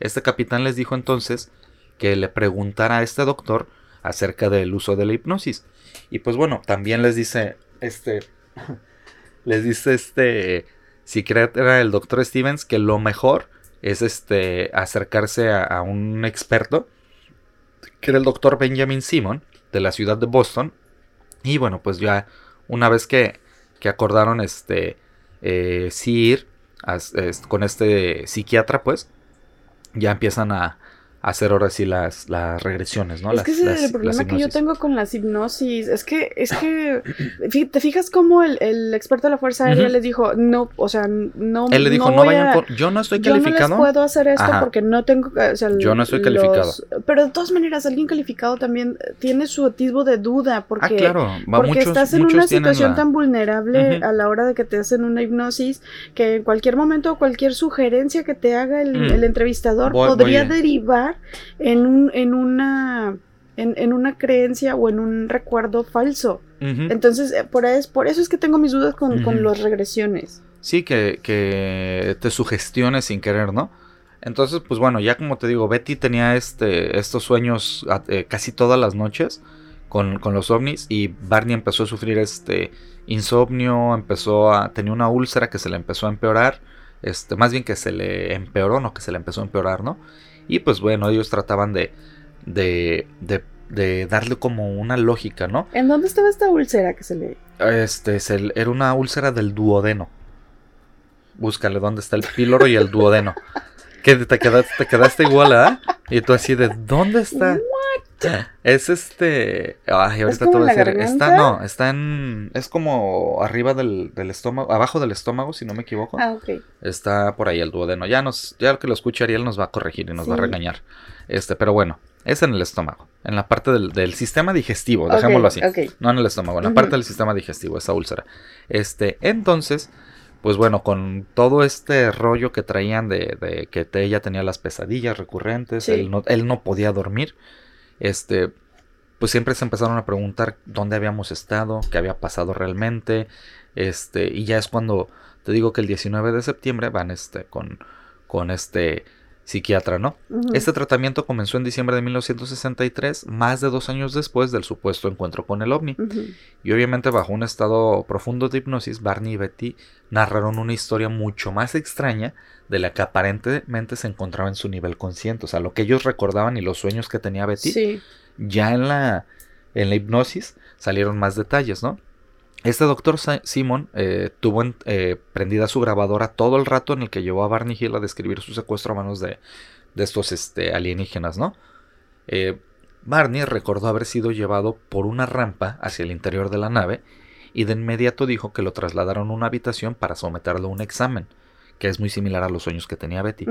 Este capitán les dijo entonces que le preguntara a este doctor acerca del uso de la hipnosis. Y pues bueno, también les dice este les dice este psiquiatra el doctor Stevens que lo mejor es este acercarse a, un experto que era el doctor Benjamin Simon de la ciudad de Boston. Y bueno pues ya una vez que, que acordaron este eh, sí ir con este psiquiatra pues ya empiezan a hacer ahora sí las, las regresiones no Es las, que ese es el problema que yo tengo con las hipnosis. Es que, es que, ¿te fijas cómo el, el experto de la Fuerza Aérea les dijo, no, o sea, no él le dijo no, voy vayan a- con yo no estoy yo no les calificado puedo hacer esto Ajá. porque no tengo, eh, o sea, Yo no estoy los- calificado. Pero de todas maneras, alguien calificado también tiene su atisbo de duda porque... ah claro va, Porque muchos, estás en una situación la- tan vulnerable a la hora de que te hacen una hipnosis que en cualquier momento cualquier sugerencia que te haga el, Mm. el entrevistador Voy- podría voy a- en, un, en, una, en, en una creencia o en un recuerdo falso. Entonces, eh, por, es, por eso es que tengo mis dudas con, con las regresiones. Sí, que, que te sugestiones sin querer, ¿no? Entonces, pues bueno, ya como te digo, Betty tenía este, estos sueños a- eh, casi todas las noches con, con los ovnis y Barney empezó a sufrir este insomnio, empezó a tenía una úlcera que se le empezó a empeorar, este, más bien que se le empeoró, no que se le empezó a empeorar, ¿no? Y pues bueno, ellos trataban de, de, de, de darle como una lógica, ¿no? ¿En dónde estaba esta úlcera que se le... Este, se- era una úlcera del duodeno. Búscale dónde está el píloro y el duodeno. Que te quedaste, te quedaste igual, ¿ah? Y tú así de, ¿dónde está? Es este. Ay, ahorita te como voy a decir. Está, no, está en. Es como arriba del, del estómago, abajo del estómago, si no me equivoco. Ah, ok. Está por ahí el duodeno. Ya nos, ya que lo escuche Ariel nos va a corregir y nos va a regañar. Este, pero bueno. Es en el estómago, en la parte del, del sistema digestivo, dejémoslo así. No en el estómago, en la parte del sistema digestivo, esa úlcera. Este, entonces, pues bueno, con todo este rollo que traían de, de que ella tenía las pesadillas recurrentes, Sí. él, no, él no podía dormir, este, pues siempre se empezaron a preguntar dónde habíamos estado, qué había pasado realmente, este, y ya es cuando te digo que el 19 de septiembre van este, con, con este psiquiatra, ¿no? Este tratamiento comenzó en diciembre de 1963, más de dos años después del supuesto encuentro con el ovni. Y obviamente bajo un estado profundo de hipnosis, Barney y Betty narraron una historia mucho más extraña de la que aparentemente se encontraba en su nivel consciente. O sea, lo que ellos recordaban y los sueños que tenía Betty, Sí. ya en la, en la hipnosis salieron más detalles, ¿no? Este doctor Simon eh, tuvo en- eh, prendida su grabadora todo el rato en el que llevó a Barney Hill a describir su secuestro a manos de, de estos este, alienígenas, ¿no? Eh, Barney recordó haber sido llevado por una rampa hacia el interior de la nave y de inmediato dijo que lo trasladaron a una habitación para someterlo a un examen, que es muy similar a los sueños que tenía Betty.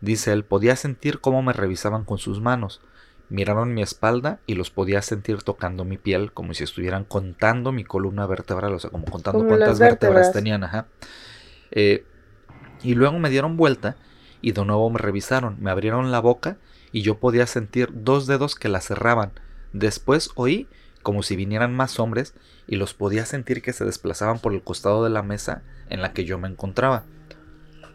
Dice él, podía sentir cómo me revisaban con sus manos. Miraron mi espalda y los podía sentir tocando mi piel, como si estuvieran contando mi columna vertebral, o sea, como contando Como cuántas vértebras vértebras. tenían, ajá. Eh, y luego me dieron vuelta y de nuevo me revisaron, me abrieron la boca y yo podía sentir dos dedos que la cerraban. Después oí como si vinieran más hombres y los podía sentir que se desplazaban por el costado de la mesa en la que yo me encontraba.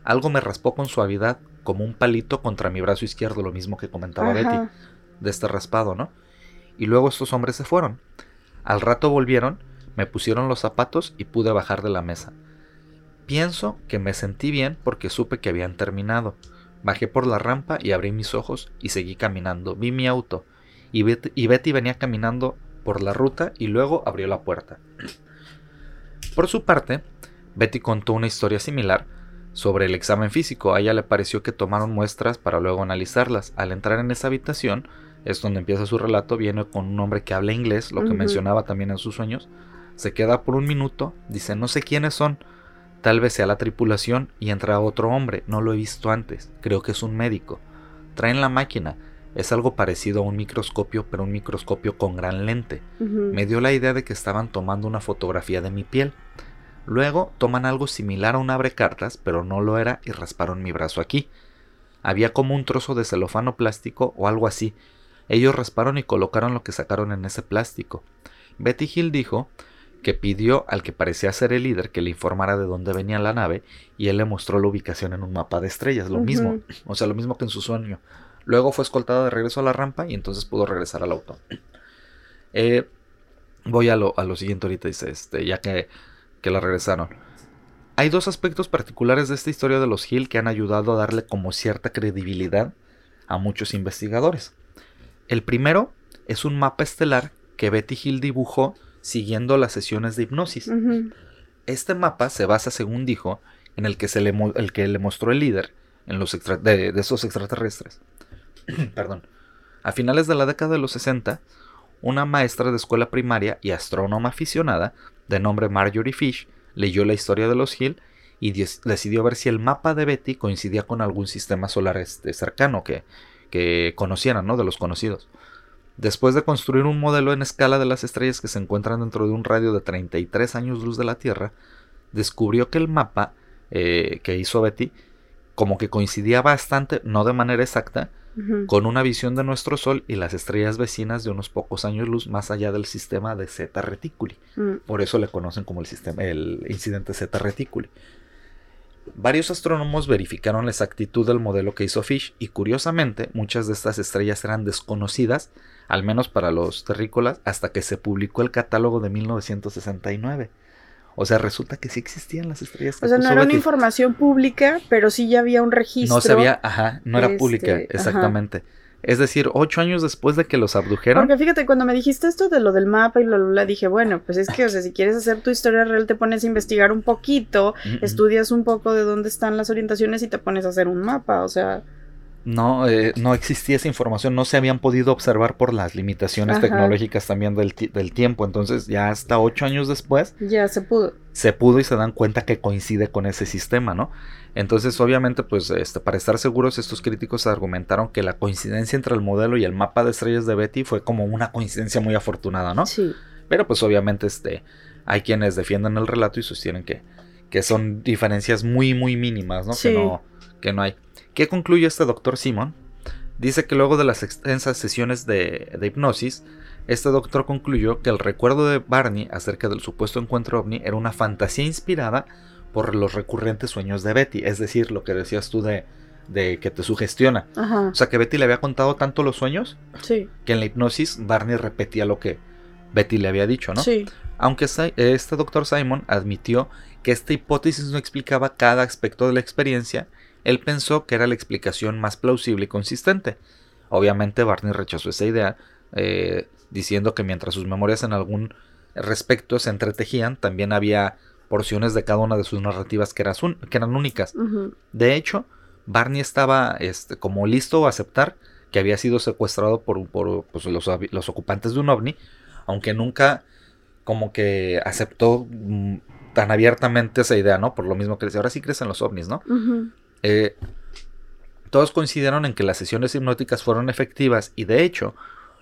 Algo me raspó con suavidad, como un palito contra mi brazo izquierdo, lo mismo que comentaba Betty. De este raspado, ¿no? Y luego estos hombres se fueron. Al rato volvieron, me pusieron los zapatos y pude bajar de la mesa. Pienso que me sentí bien porque supe que habían terminado. Bajé por la rampa y abrí mis ojos y seguí caminando. Vi mi auto y Bet- y Betty venía caminando por la ruta y luego abrió la puerta. Por su parte, Betty contó una historia similar sobre el examen físico. A ella le pareció que tomaron muestras para luego analizarlas. Al entrar en esa habitación, es donde empieza su relato, viene con un hombre que habla inglés, lo que mencionaba también en sus sueños. Se queda por un minuto, dice, no sé quiénes son, tal vez sea la tripulación, y entra otro hombre, no lo he visto antes, creo que es un médico. Traen la máquina, es algo parecido a un microscopio, pero un microscopio con gran lente. Me dio la idea de que estaban tomando una fotografía de mi piel. Luego toman algo similar a un abrecartas, pero no lo era, y rasparon mi brazo aquí. Había como un trozo de celofano plástico o algo así. Ellos rasparon y colocaron lo que sacaron en ese plástico. Betty Hill dijo que pidió al que parecía ser el líder que le informara de dónde venía la nave y él le mostró la ubicación en un mapa de estrellas, lo mismo, o sea, lo mismo que en su sueño. Luego fue escoltado de regreso a la rampa y entonces pudo regresar al auto. Eh, voy a lo, a lo siguiente ahorita, dice, este, ya que, que la regresaron. Hay dos aspectos particulares de esta historia de los Hill que han ayudado a darle como cierta credibilidad a muchos investigadores. El primero es un mapa estelar que Betty Hill dibujó siguiendo las sesiones de hipnosis. Este mapa se basa, según dijo, en el que, se le, el que le mostró el líder en los extra- de, de esos extraterrestres. Perdón. A finales de la década de los 60, una maestra de escuela primaria y astrónoma aficionada, de nombre Marjorie Fish, leyó la historia de los Hill y decidió ver si el mapa de Betty coincidía con algún sistema solar este, cercano que, que conocieran, ¿no? De los conocidos. Después de construir un modelo en escala de las estrellas que se encuentran dentro de un radio de 33 años luz de la Tierra, descubrió que el mapa eh, que hizo Betty como que coincidía bastante, no de manera exacta, con una visión de nuestro Sol y las estrellas vecinas de unos pocos años luz más allá del sistema de Zeta Reticuli. Mm. Por eso le conocen como el, sistema, el incidente Zeta Reticuli. Varios astrónomos verificaron la exactitud del modelo que hizo Fish y curiosamente muchas de estas estrellas eran desconocidas, al menos para los terrícolas, hasta que se publicó el catálogo de 1969. O sea, resulta que sí existían las estrellas que O sea, no era una información pública, pero sí ya había un registro. No se había, ajá, no era Este, pública, ajá. Es decir, ocho años después de que los abdujeron, Porque fíjate, cuando me dijiste esto de lo del mapa y lo, lo, lo, dije, bueno, pues es que, o sea, si quieres hacer tu historia real, te pones a investigar un poquito, Mm, mm. estudias un poco de dónde están las orientaciones y te pones a hacer un mapa, o sea, no, eh, no existía esa información, no se habían podido observar por las limitaciones Ajá. tecnológicas también del tiempo. Entonces, ya hasta ocho años después, ya se pudo. se pudo y se dan cuenta que coincide con ese sistema, ¿no? Entonces, obviamente, pues este, para estar seguros, estos críticos argumentaron que la coincidencia entre el modelo y el mapa de estrellas de Betty fue como una coincidencia muy afortunada, ¿no? Sí. Pero pues obviamente este, hay quienes defienden el relato y sostienen que, que son diferencias muy, muy mínimas, ¿no? Sí. Que no, que no hay. ¿Qué concluye este doctor Simon? Dice que luego de las extensas sesiones de, de hipnosis, este doctor concluyó que el recuerdo de Barney acerca del supuesto encuentro ovni era una fantasía inspirada por los recurrentes sueños de Betty, es decir, lo que decías tú de, de que te sugestiona. Ajá. O sea, que Betty le había contado tanto los sueños Sí. que en la hipnosis Barney repetía lo que Betty le había dicho, ¿no? Sí. Aunque este doctor Simon admitió que esta hipótesis no explicaba cada aspecto de la experiencia, él pensó que era la explicación más plausible y consistente. Obviamente Barney rechazó esa idea, eh, diciendo que mientras sus memorias en algún respecto se entretejían, también había porciones de cada una de sus narrativas que, eran que eran únicas. De hecho, Barney estaba este, como listo a aceptar que había sido secuestrado por, por, pues, los, ocupantes de un ovni, aunque nunca como que aceptó mm, tan abiertamente esa idea, ¿no? Por lo mismo que decía, ahora sí crees en los ovnis, ¿no? Eh, todos coincidieron en que las sesiones hipnóticas fueron efectivas y de hecho,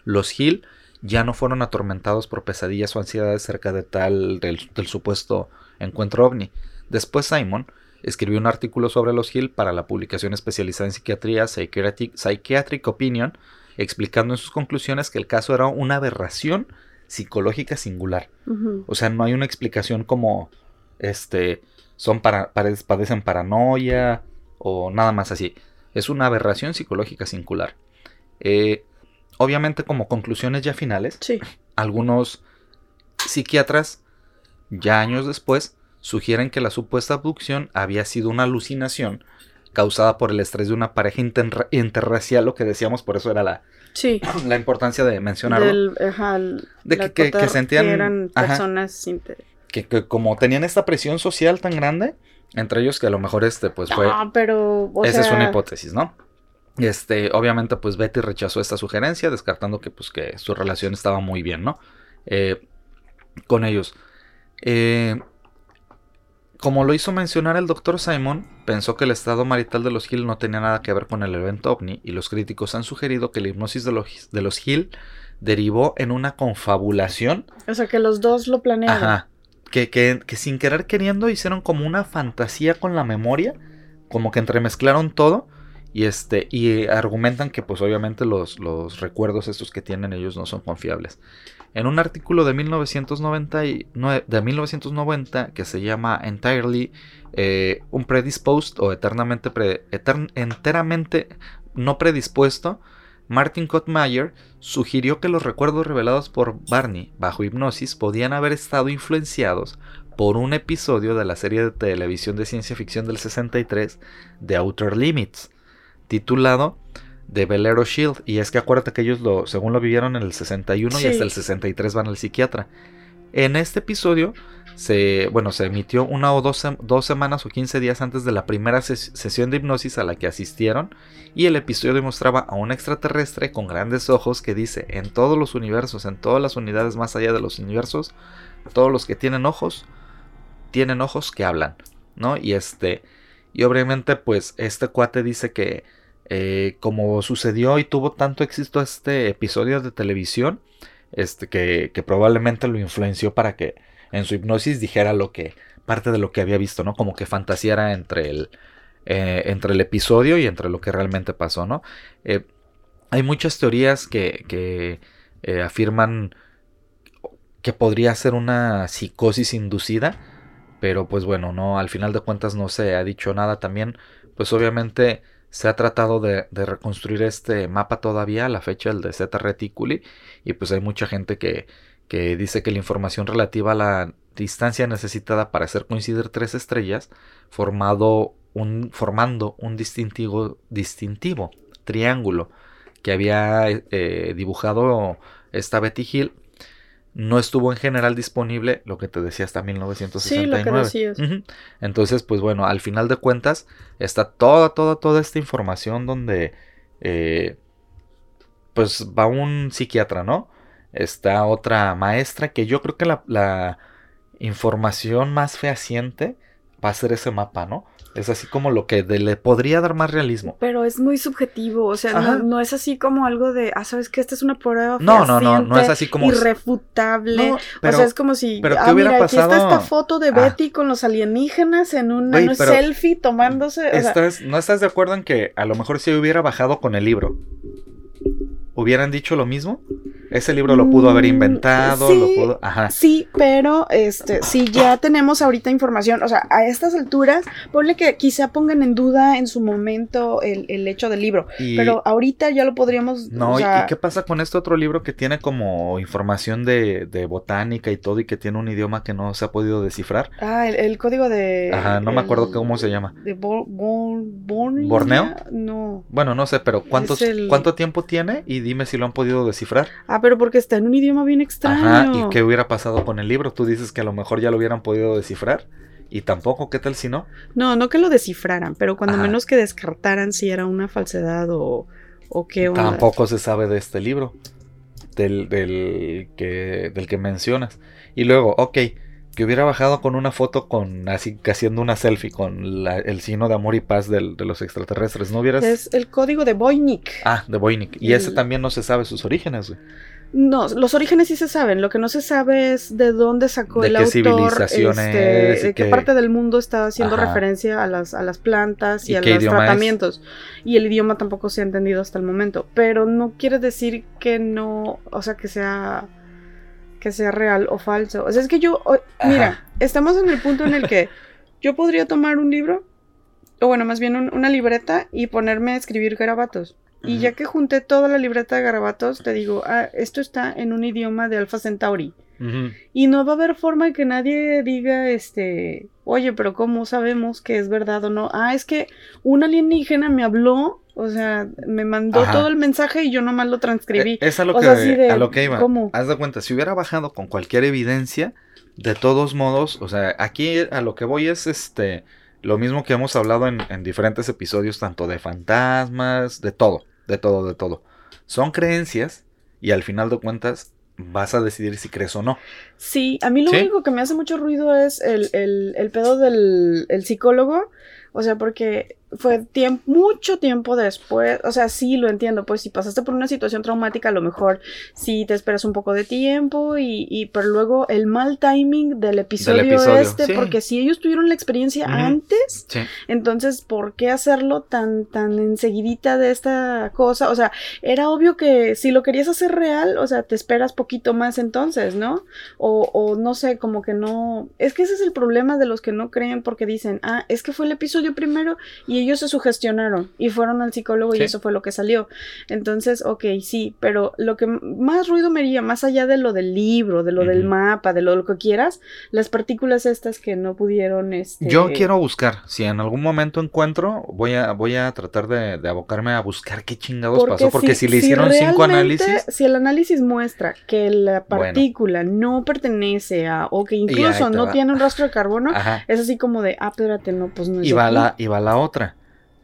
los Hill ya no fueron atormentados por pesadillas o ansiedades cerca de tal del, del supuesto encuentro ovni. Después Simon escribió un artículo sobre los Hill para la publicación especializada en psiquiatría Psychiatric, Psychiatric Opinion, explicando en sus conclusiones que el caso era una aberración psicológica singular. O sea, no hay una explicación como este son para, padecen paranoia o nada más así. Es una aberración psicológica singular. Eh, obviamente, como conclusiones ya finales, Sí. algunos psiquiatras, ya años después, sugieren que la supuesta abducción había sido una alucinación causada por el estrés de una pareja interra- interracial, lo que decíamos, por eso era la, Sí. la importancia de mencionarlo. Del, ajá, el- De que- que- que sentían- eran ajá. personas inter- que, que como tenían esta presión social tan grande, entre ellos que a lo mejor este pues fue No, pero. o esa es una hipótesis, ¿no? Este, obviamente pues Betty rechazó esta sugerencia, descartando que pues que su relación estaba muy bien, ¿no? Eh, con ellos. Eh, como lo hizo mencionar el doctor Simon, pensó que el estado marital de los Hill no tenía nada que ver con el evento ovni y los críticos han sugerido que la hipnosis de los, de los Hill derivó en una confabulación O sea, que los dos lo planearon. Ajá. Que, sin querer queriendo hicieron como una fantasía con la memoria. Como que entremezclaron todo. Y este. Y argumentan que pues obviamente los, los recuerdos estos que tienen ellos no son confiables. En un artículo de 1999, de 1990 que se llama Entirely eh, un predisposed o eternamente pre- enteramente no predispuesto, Martin Kottmeyer sugirió que los recuerdos revelados por Barney bajo hipnosis podían haber estado influenciados por un episodio de la serie de televisión de ciencia ficción del 63 de Outer Limits, titulado The Velero Shield. Y es que acuérdate que ellos lo, según lo vivieron en el 61 Sí. y hasta el 63 van al psiquiatra. En este episodio se, bueno, se emitió una o dos, dos semanas o 15 días antes de la primera ses- sesión de hipnosis a la que asistieron y el episodio mostraba a un extraterrestre con grandes ojos que dice en todos los universos, en todas las unidades más allá de los universos, todos los que tienen ojos tienen ojos que hablan, ¿no? Y este y obviamente pues este cuate dice que eh, como sucedió y tuvo tanto éxito este episodio de televisión, este que, que probablemente lo influenció para que en su hipnosis dijera lo que parte de lo que había visto, ¿no? Como que fantaseara entre el eh, entre el episodio y entre lo que realmente pasó, ¿no? Eh, hay muchas teorías que, que eh, afirman que podría ser una psicosis inducida, pero pues bueno, no, al final de cuentas no se ha dicho nada. También, pues obviamente se ha tratado de, de reconstruir este mapa todavía a la fecha el de Z Reticuli y pues hay mucha gente que, que dice que la información relativa a la distancia necesitada para hacer coincidir tres estrellas formado un, formando un distintivo, distintivo triángulo que había eh, dibujado esta Betty Hill no estuvo en general disponible, lo que te decía hasta 1969. Sí, lo que decías. Entonces, pues bueno, al final de cuentas está toda, toda, toda esta información donde eh, pues va un psiquiatra, ¿no? Está otra maestra que yo creo que la, la información más fehaciente va a ser ese mapa, ¿no? Es así como lo que de- le podría dar más realismo. Pero es muy subjetivo, o sea, no, no es así como algo de, ah, sabes que esta es una prueba No, no, no, no es así como- irrefutable. No, pero- o sea, es como si, pero ¿qué ah, hubiera mira, aquí está pasado? esta foto de Ah. Betty con los alienígenas en pero- selfie tomándose, o sea, ¿Estás, ¿No estás de acuerdo en que a lo mejor si hubiera bajado con el libro, hubieran dicho lo mismo? Ese libro lo pudo haber Mm, inventado, sí. lo pudo... Ajá. Sí, pero este, si ya tenemos ahorita información, o sea, a estas alturas, ponle que quizá pongan en duda en su momento el, el hecho del libro, Y, pero ahorita ya lo podríamos, no, o ¿y- sea, ¿y qué pasa con este otro libro que tiene como información de, de botánica y todo y que tiene un idioma que no se ha podido descifrar? ah, el, el código de... Ajá, no me acuerdo el- cómo se llama. De Bor- Bor- Borneo? ¿Borneo? No. Bueno, no sé, pero ¿cuántos, el- ¿cuánto tiempo tiene? Y dime si lo han podido descifrar. Ah, pero porque está en un idioma bien extraño. Ajá, ¿y qué hubiera pasado con el libro? Tú dices que a lo mejor ya lo hubieran podido descifrar. Y tampoco, ¿qué tal si no? No, no que lo descifraran, pero cuando Ajá. menos que descartaran si era una falsedad o, o qué onda. Tampoco se sabe de este libro. Del, del, que, del que mencionas. Y luego, ok, que hubiera bajado con una foto con así haciendo una selfie con la- el signo de amor y paz del- de los extraterrestres. ¿No hubieras? Es el código de Voynich. Ah, de Voynich. Y ese El- también no se sabe sus orígenes, güey. No, los orígenes sí se saben. Lo que no se sabe es de dónde sacó De el qué autor, civilización este, de qué parte del mundo está haciendo Ajá. referencia a las, a las plantas y, ¿Y a los es? tratamientos. Y el idioma tampoco se ha entendido hasta el momento. Pero no quiere decir que no, o sea, que sea que sea real o falso. O sea, es que yo, o- mira, estamos en el punto en el que yo podría tomar un libro, o bueno, más bien un- una libreta y ponerme a escribir garabatos. Y ya que junté toda la libreta de garabatos, te digo, ah, esto está en un idioma de Alpha Centauri. Y no va a haber forma de que nadie diga, este, oye, pero ¿cómo sabemos que es verdad o no? Ah, es que un alienígena me habló, o sea, me mandó Ajá. todo el mensaje y yo nomás lo transcribí. Eh, Es a lo, O que, sea, así de, a lo que iba. ¿cómo? Haz de cuenta, si hubiera bajado con cualquier evidencia, de todos modos, o sea, aquí a lo que voy es este lo mismo que hemos hablado en, en diferentes episodios, tanto de fantasmas, de todo, de todo, de todo. Son creencias y al final de cuentas vas a decidir si crees o no. Sí, a mí lo ¿Sí? único que me hace mucho ruido es el, el, el pedo del el psicólogo. O sea, porque fue tiempo, mucho tiempo después. O sea, sí lo entiendo. Pues si pasaste por una situación traumática, a lo mejor sí te esperas un poco de tiempo. Y, y pero luego el mal timing del episodio, episodio, este. sí. Porque si ellos tuvieron la experiencia antes, Sí. entonces, ¿por qué hacerlo tan, tan enseguidita de esta cosa? O sea, era obvio que si lo querías hacer real, o sea, te esperas poquito más entonces, ¿no? O, o no sé, como que no. Es que ese es el problema de los que no creen porque dicen, ah, es que fue el episodio primero y ellos se sugestionaron y fueron al psicólogo y eso fue lo que salió. Entonces, ok, sí, pero lo que más ruido me haría, más allá de lo del libro, de lo del mapa, de lo, lo que quieras, las partículas estas que no pudieron, este... Yo quiero buscar, si en algún momento encuentro, voy a, voy a tratar de, de abocarme a buscar qué chingados pasó, porque si, le hicieron cinco análisis, Si el análisis muestra que la Bueno. partícula no pertenece a, o que incluso no va. tiene un rastro de carbono, ajá, es así como de, ah, espérate, no, pues no es y va la, y va la otra.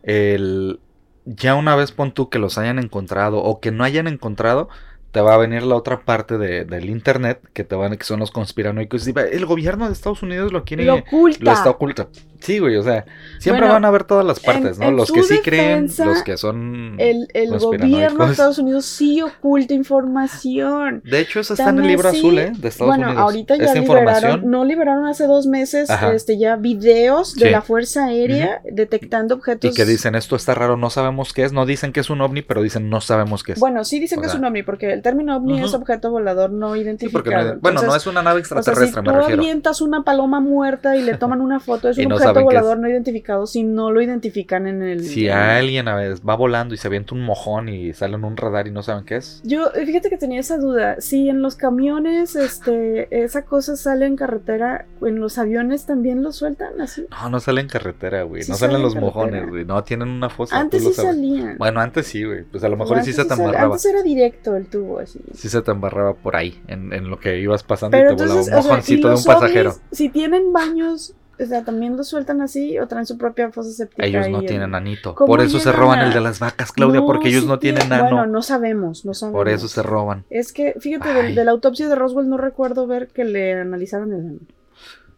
El, ya una vez pon tú que los hayan encontrado o que no hayan encontrado, te va a venir la otra parte de- del internet que te van, que son los conspiranoicos. y El gobierno de Estados Unidos lo quiere, Lo oculta. lo está oculto. Sí, güey, o sea, siempre Bueno, van a ver todas las partes, en- ¿no? en Los que sí creen, los que son El, el gobierno de. Estados Unidos sí oculta información. De hecho, eso está en el libro azul, ¿eh? De Estados bueno, Unidos. ahorita ya liberaron, no liberaron hace dos meses, Ajá. este, ya videos de Sí. la Fuerza Aérea detectando objetos. Y que dicen, esto está raro, no sabemos qué es. No dicen que es un ovni, pero dicen, no sabemos qué es. Bueno, sí dicen O que es un ovni, porque el término ovni Ujú. es objeto volador no identificado. no- bueno, no es una nave O sea, si extraterrestre, tú me refiero. avientas una paloma muerta y le toman una foto, es un no objeto volador no identificado si no lo identifican en el... Si en- alguien a veces va volando y se avienta un mojón y sale en un radar y no saben qué es. Yo, fíjate que tenía esa duda. Si en los camiones, este, esa cosa sale en carretera, en los aviones también lo sueltan así. No, no sale en carretera, güey. Sí no sale salen en los carretera. mojones, güey. No, tienen una fosa. Antes sí sabes. salían. Bueno, antes sí, güey. Pues a lo mejor sí se embarraba. Antes era directo el tubo así. Sí se te embarraba por ahí, en, en lo que ibas pasando Pero y te volaba entonces, un o sea, y mojoncito de un pasajero. ovnis, si tienen baños, o sea, también los sueltan así o traen su propia fosa séptica. Ellos no tienen anito. ¿Cómo Por eso se roban a- el de las vacas, Claudia, No, porque ellos sí no tienen tienen- ano. Bueno, no sabemos, no sabemos. Por eso se roban. Es que, fíjate, de la autopsia de Roswell no recuerdo ver que le analizaron el ano.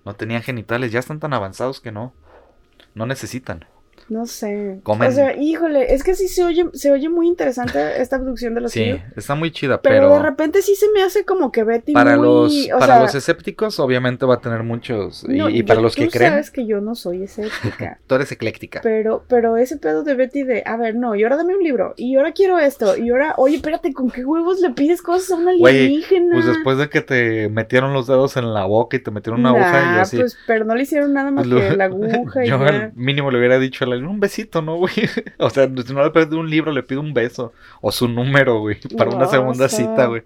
No tenían genitales, ya están tan avanzados que no. No necesitan. No sé. Comen. O sea, híjole, es que sí se oye, se oye muy interesante esta abducción de los Sí, está muy chida, Pero, pero, de repente sí se me hace como que Betty para muy, los para sea, los escépticos obviamente va a tener muchos y, no, y yo- para los que tú creen, sabes que yo no soy escéptica. tú eres ecléctica. Pero, pero ese pedo de Betty de, a ver, no, y ahora dame un libro, y ahora quiero esto, y ahora, oye, espérate, ¿con qué huevos le pides cosas a una alienígena? Pues después de que te metieron los dedos en la boca y te metieron una aguja y así. pues, pero no le hicieron nada más Lo- que la aguja y yo al mínimo le hubiera dicho a la- un besito, ¿no, güey? O sea, si no le pido un libro, le pido un beso. O su número, güey. Para una segunda o sea. cita, güey.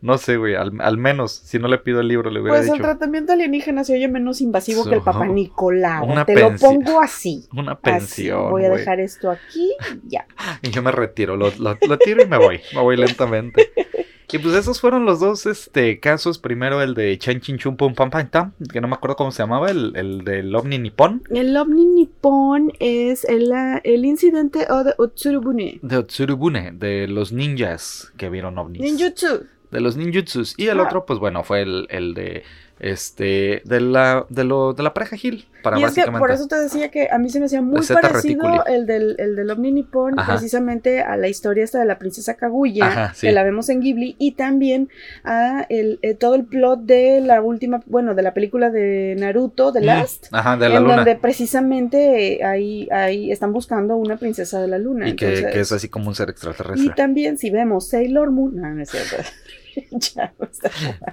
No sé, güey. Al, al menos, si no le pido el libro, le hubiera Pues el dicho tratamiento alienígena se oye menos invasivo que el papá Nicolau. una Te lo pongo así. una Así. pensión. Voy a dejar esto aquí, ya. Y yo me retiro, lo, lo- lo tiro y me voy. Me voy lentamente. Y pues esos fueron los dos este, casos. Primero el de Chen Chin Chun Pum Pam Pam Tam, que no me acuerdo cómo se llamaba, el, el del OVNI Nippon. El ovni nipón es el, el incidente o de Utsurubune. De Otsurubune, de los ninjas que vieron ovnis. Ninjutsu. de los ninjutsus. Y el Ah. otro, pues bueno, fue el, el de este de la de lo de la pareja Gil para y es que por eso te decía que a mí se me hacía muy parecido Reticuli. el del, el del ovni nipón Ajá. precisamente a la historia esta de la princesa Kaguya Ajá, sí. que la vemos en Ghibli y también a el, eh, todo el plot de la última bueno de la película de Naruto The Last Ajá, de la en luna. donde precisamente eh, ahí, ahí están buscando una princesa de la luna. y que, entonces- que es así como un ser y extraterrestre. también si vemos Sailor Moon, no, no es cierto. Ya,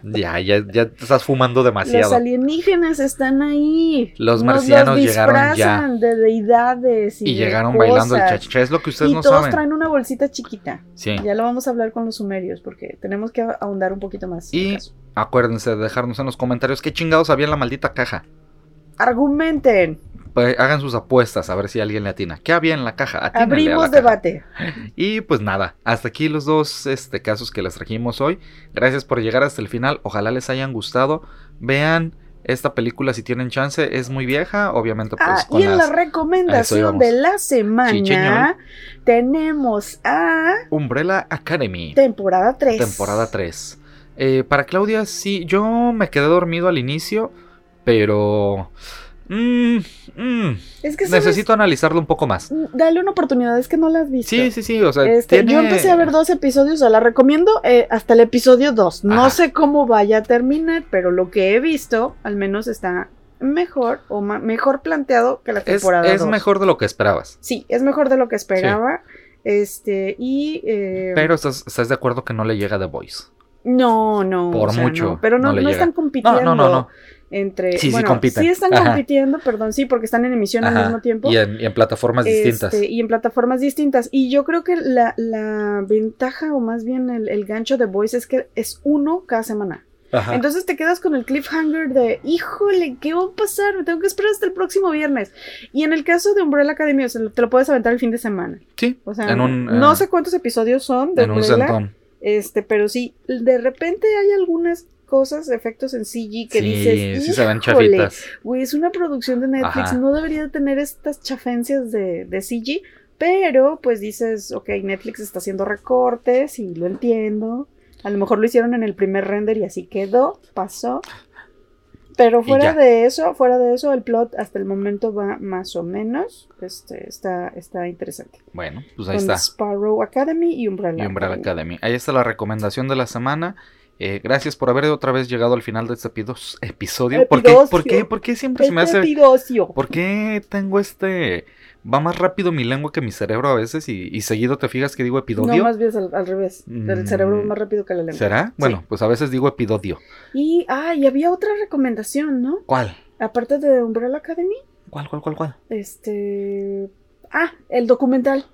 Ya, ya, ya te estás fumando los demasiado. alienígenas están ahí. Los Nos marcianos los llegaron ya. de deidades y, Y de llegaron bailando el chachicha. Es lo que ustedes y no todos saben. traen una bolsita chiquita. Sí. Ya lo vamos a hablar con los sumerios porque tenemos que ahondar un poquito más. Y acuérdense de dejarnos en los comentarios qué chingados había en la maldita caja. Argumenten. Pues hagan sus apuestas a ver si alguien le atina. ¿Qué había en la caja? La Abrimos caja. debate. Y pues nada, hasta aquí los dos este, casos que les trajimos hoy. Gracias por llegar hasta el final. Ojalá les hayan gustado. Vean esta película si tienen chance. Es muy vieja, obviamente pues Ah, con y en la recomendación de la semana tenemos a Umbrella Academy, temporada 3. temporada 3. Eh, para Claudia, sí, yo me quedé dormido al inicio, pero... mm, mm, Es que necesito analizarlo un poco más. Dale una oportunidad, es que no la has visto. Sí, sí, sí, o sea, Este, tiene- Yo empecé a ver dos episodios, o sea, la recomiendo eh, hasta el episodio 2. No Ajá. sé cómo vaya a terminar, pero lo que he visto, al menos está mejor o mejor planteado que la Es, temporada es 2. mejor de lo que esperabas. Sí, es mejor de lo que esperaba. Este, y. eh, Pero estás, estás de acuerdo que no le llega The Voice. No, no. Por o sea, mucho, no, pero no, no están compitiendo. No, no, no, no. Entre. Sí, sí bueno, compiten. Sí están Ajá. compitiendo, perdón, sí, porque están en emisión al Ajá, mismo tiempo. Y en, y en plataformas Este, distintas. y en plataformas distintas. Y yo creo que la, la ventaja, o más bien el, el gancho de Voice, es que es uno cada semana. Ajá. Entonces te quedas con el cliffhanger de, híjole, ¿qué va a pasar? Me tengo que esperar hasta el próximo viernes. Y en el caso de Umbrella Academy, o sea, te lo puedes aventar el fin de semana. sí, O sea, en un, no eh, sé cuántos episodios son de en un Umbrella, este, pero sí, de repente hay algunas cosas, efectos en CG que sí, dices, sí se ven "Híjole, chafitas. Güey, es una producción de Netflix, Ajá. no debería de tener estas chafencias de, de CG, pero pues dices, ok, Netflix está haciendo recortes y lo entiendo. A lo mejor lo hicieron en el primer render y así quedó, pasó. Pero fuera de eso, fuera de eso, el plot hasta el momento va más o menos. Este, está, está interesante. Bueno, pues ahí Con está. Sparrow Academy y Umbrella, Y Umbrella Academy. Academy. Ahí está la recomendación de la semana. Eh, gracias por haber otra vez llegado al final de este episodio. ¿Por qué. ¿Por qué? ¿Por qué siempre se me hace... epidocio. ¿Por qué tengo este... Va más rápido mi lengua que mi cerebro a veces y, y seguido te fijas que digo No, epidodio? más bien al, al revés. El Mm, cerebro va más rápido que la lengua. ¿Será? Bueno, Sí. pues a veces digo epidodio. Y, ah, y había otra recomendación, ¿no? ¿Cuál? Aparte de Umbrella Academy, ¿Cuál, cuál, cuál, cuál? este... Ah, el documental.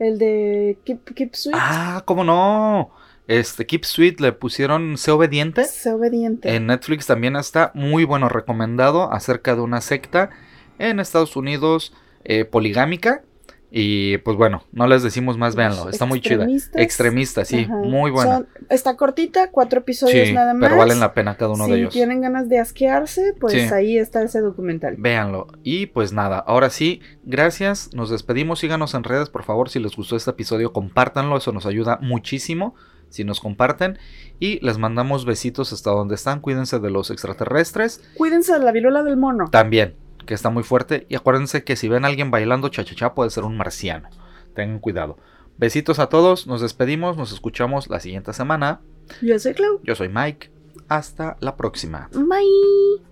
El de Keep, Keep Sweet. Ah, ¿cómo no? Este, Keep Sweet le pusieron Sé Obediente. Sé obediente. En Netflix también está muy bueno recomendado acerca de una secta en Estados Unidos eh, poligámica. Y pues bueno, no les decimos más, véanlo, está muy chida. Extremista, sí, Ajá. muy buena. Son- está cortita, cuatro episodios Sí, nada más. pero valen la pena cada uno si de ellos. tienen ganas de asquearse, pues Sí. ahí está ese documental. Véanlo. Y pues nada, ahora sí, gracias, nos despedimos, síganos en redes, por favor, si les gustó este episodio, compártanlo, eso nos ayuda muchísimo. Si nos comparten. Y les mandamos besitos hasta donde están. Cuídense de los extraterrestres. Cuídense de la viruela del mono. También, que está muy fuerte. Y acuérdense que si ven a alguien bailando chachachá puede ser un marciano. Tengan cuidado. Besitos a todos, nos despedimos, nos escuchamos la siguiente semana. Yo soy Clau. Yo soy Mike. Hasta la próxima. Bye.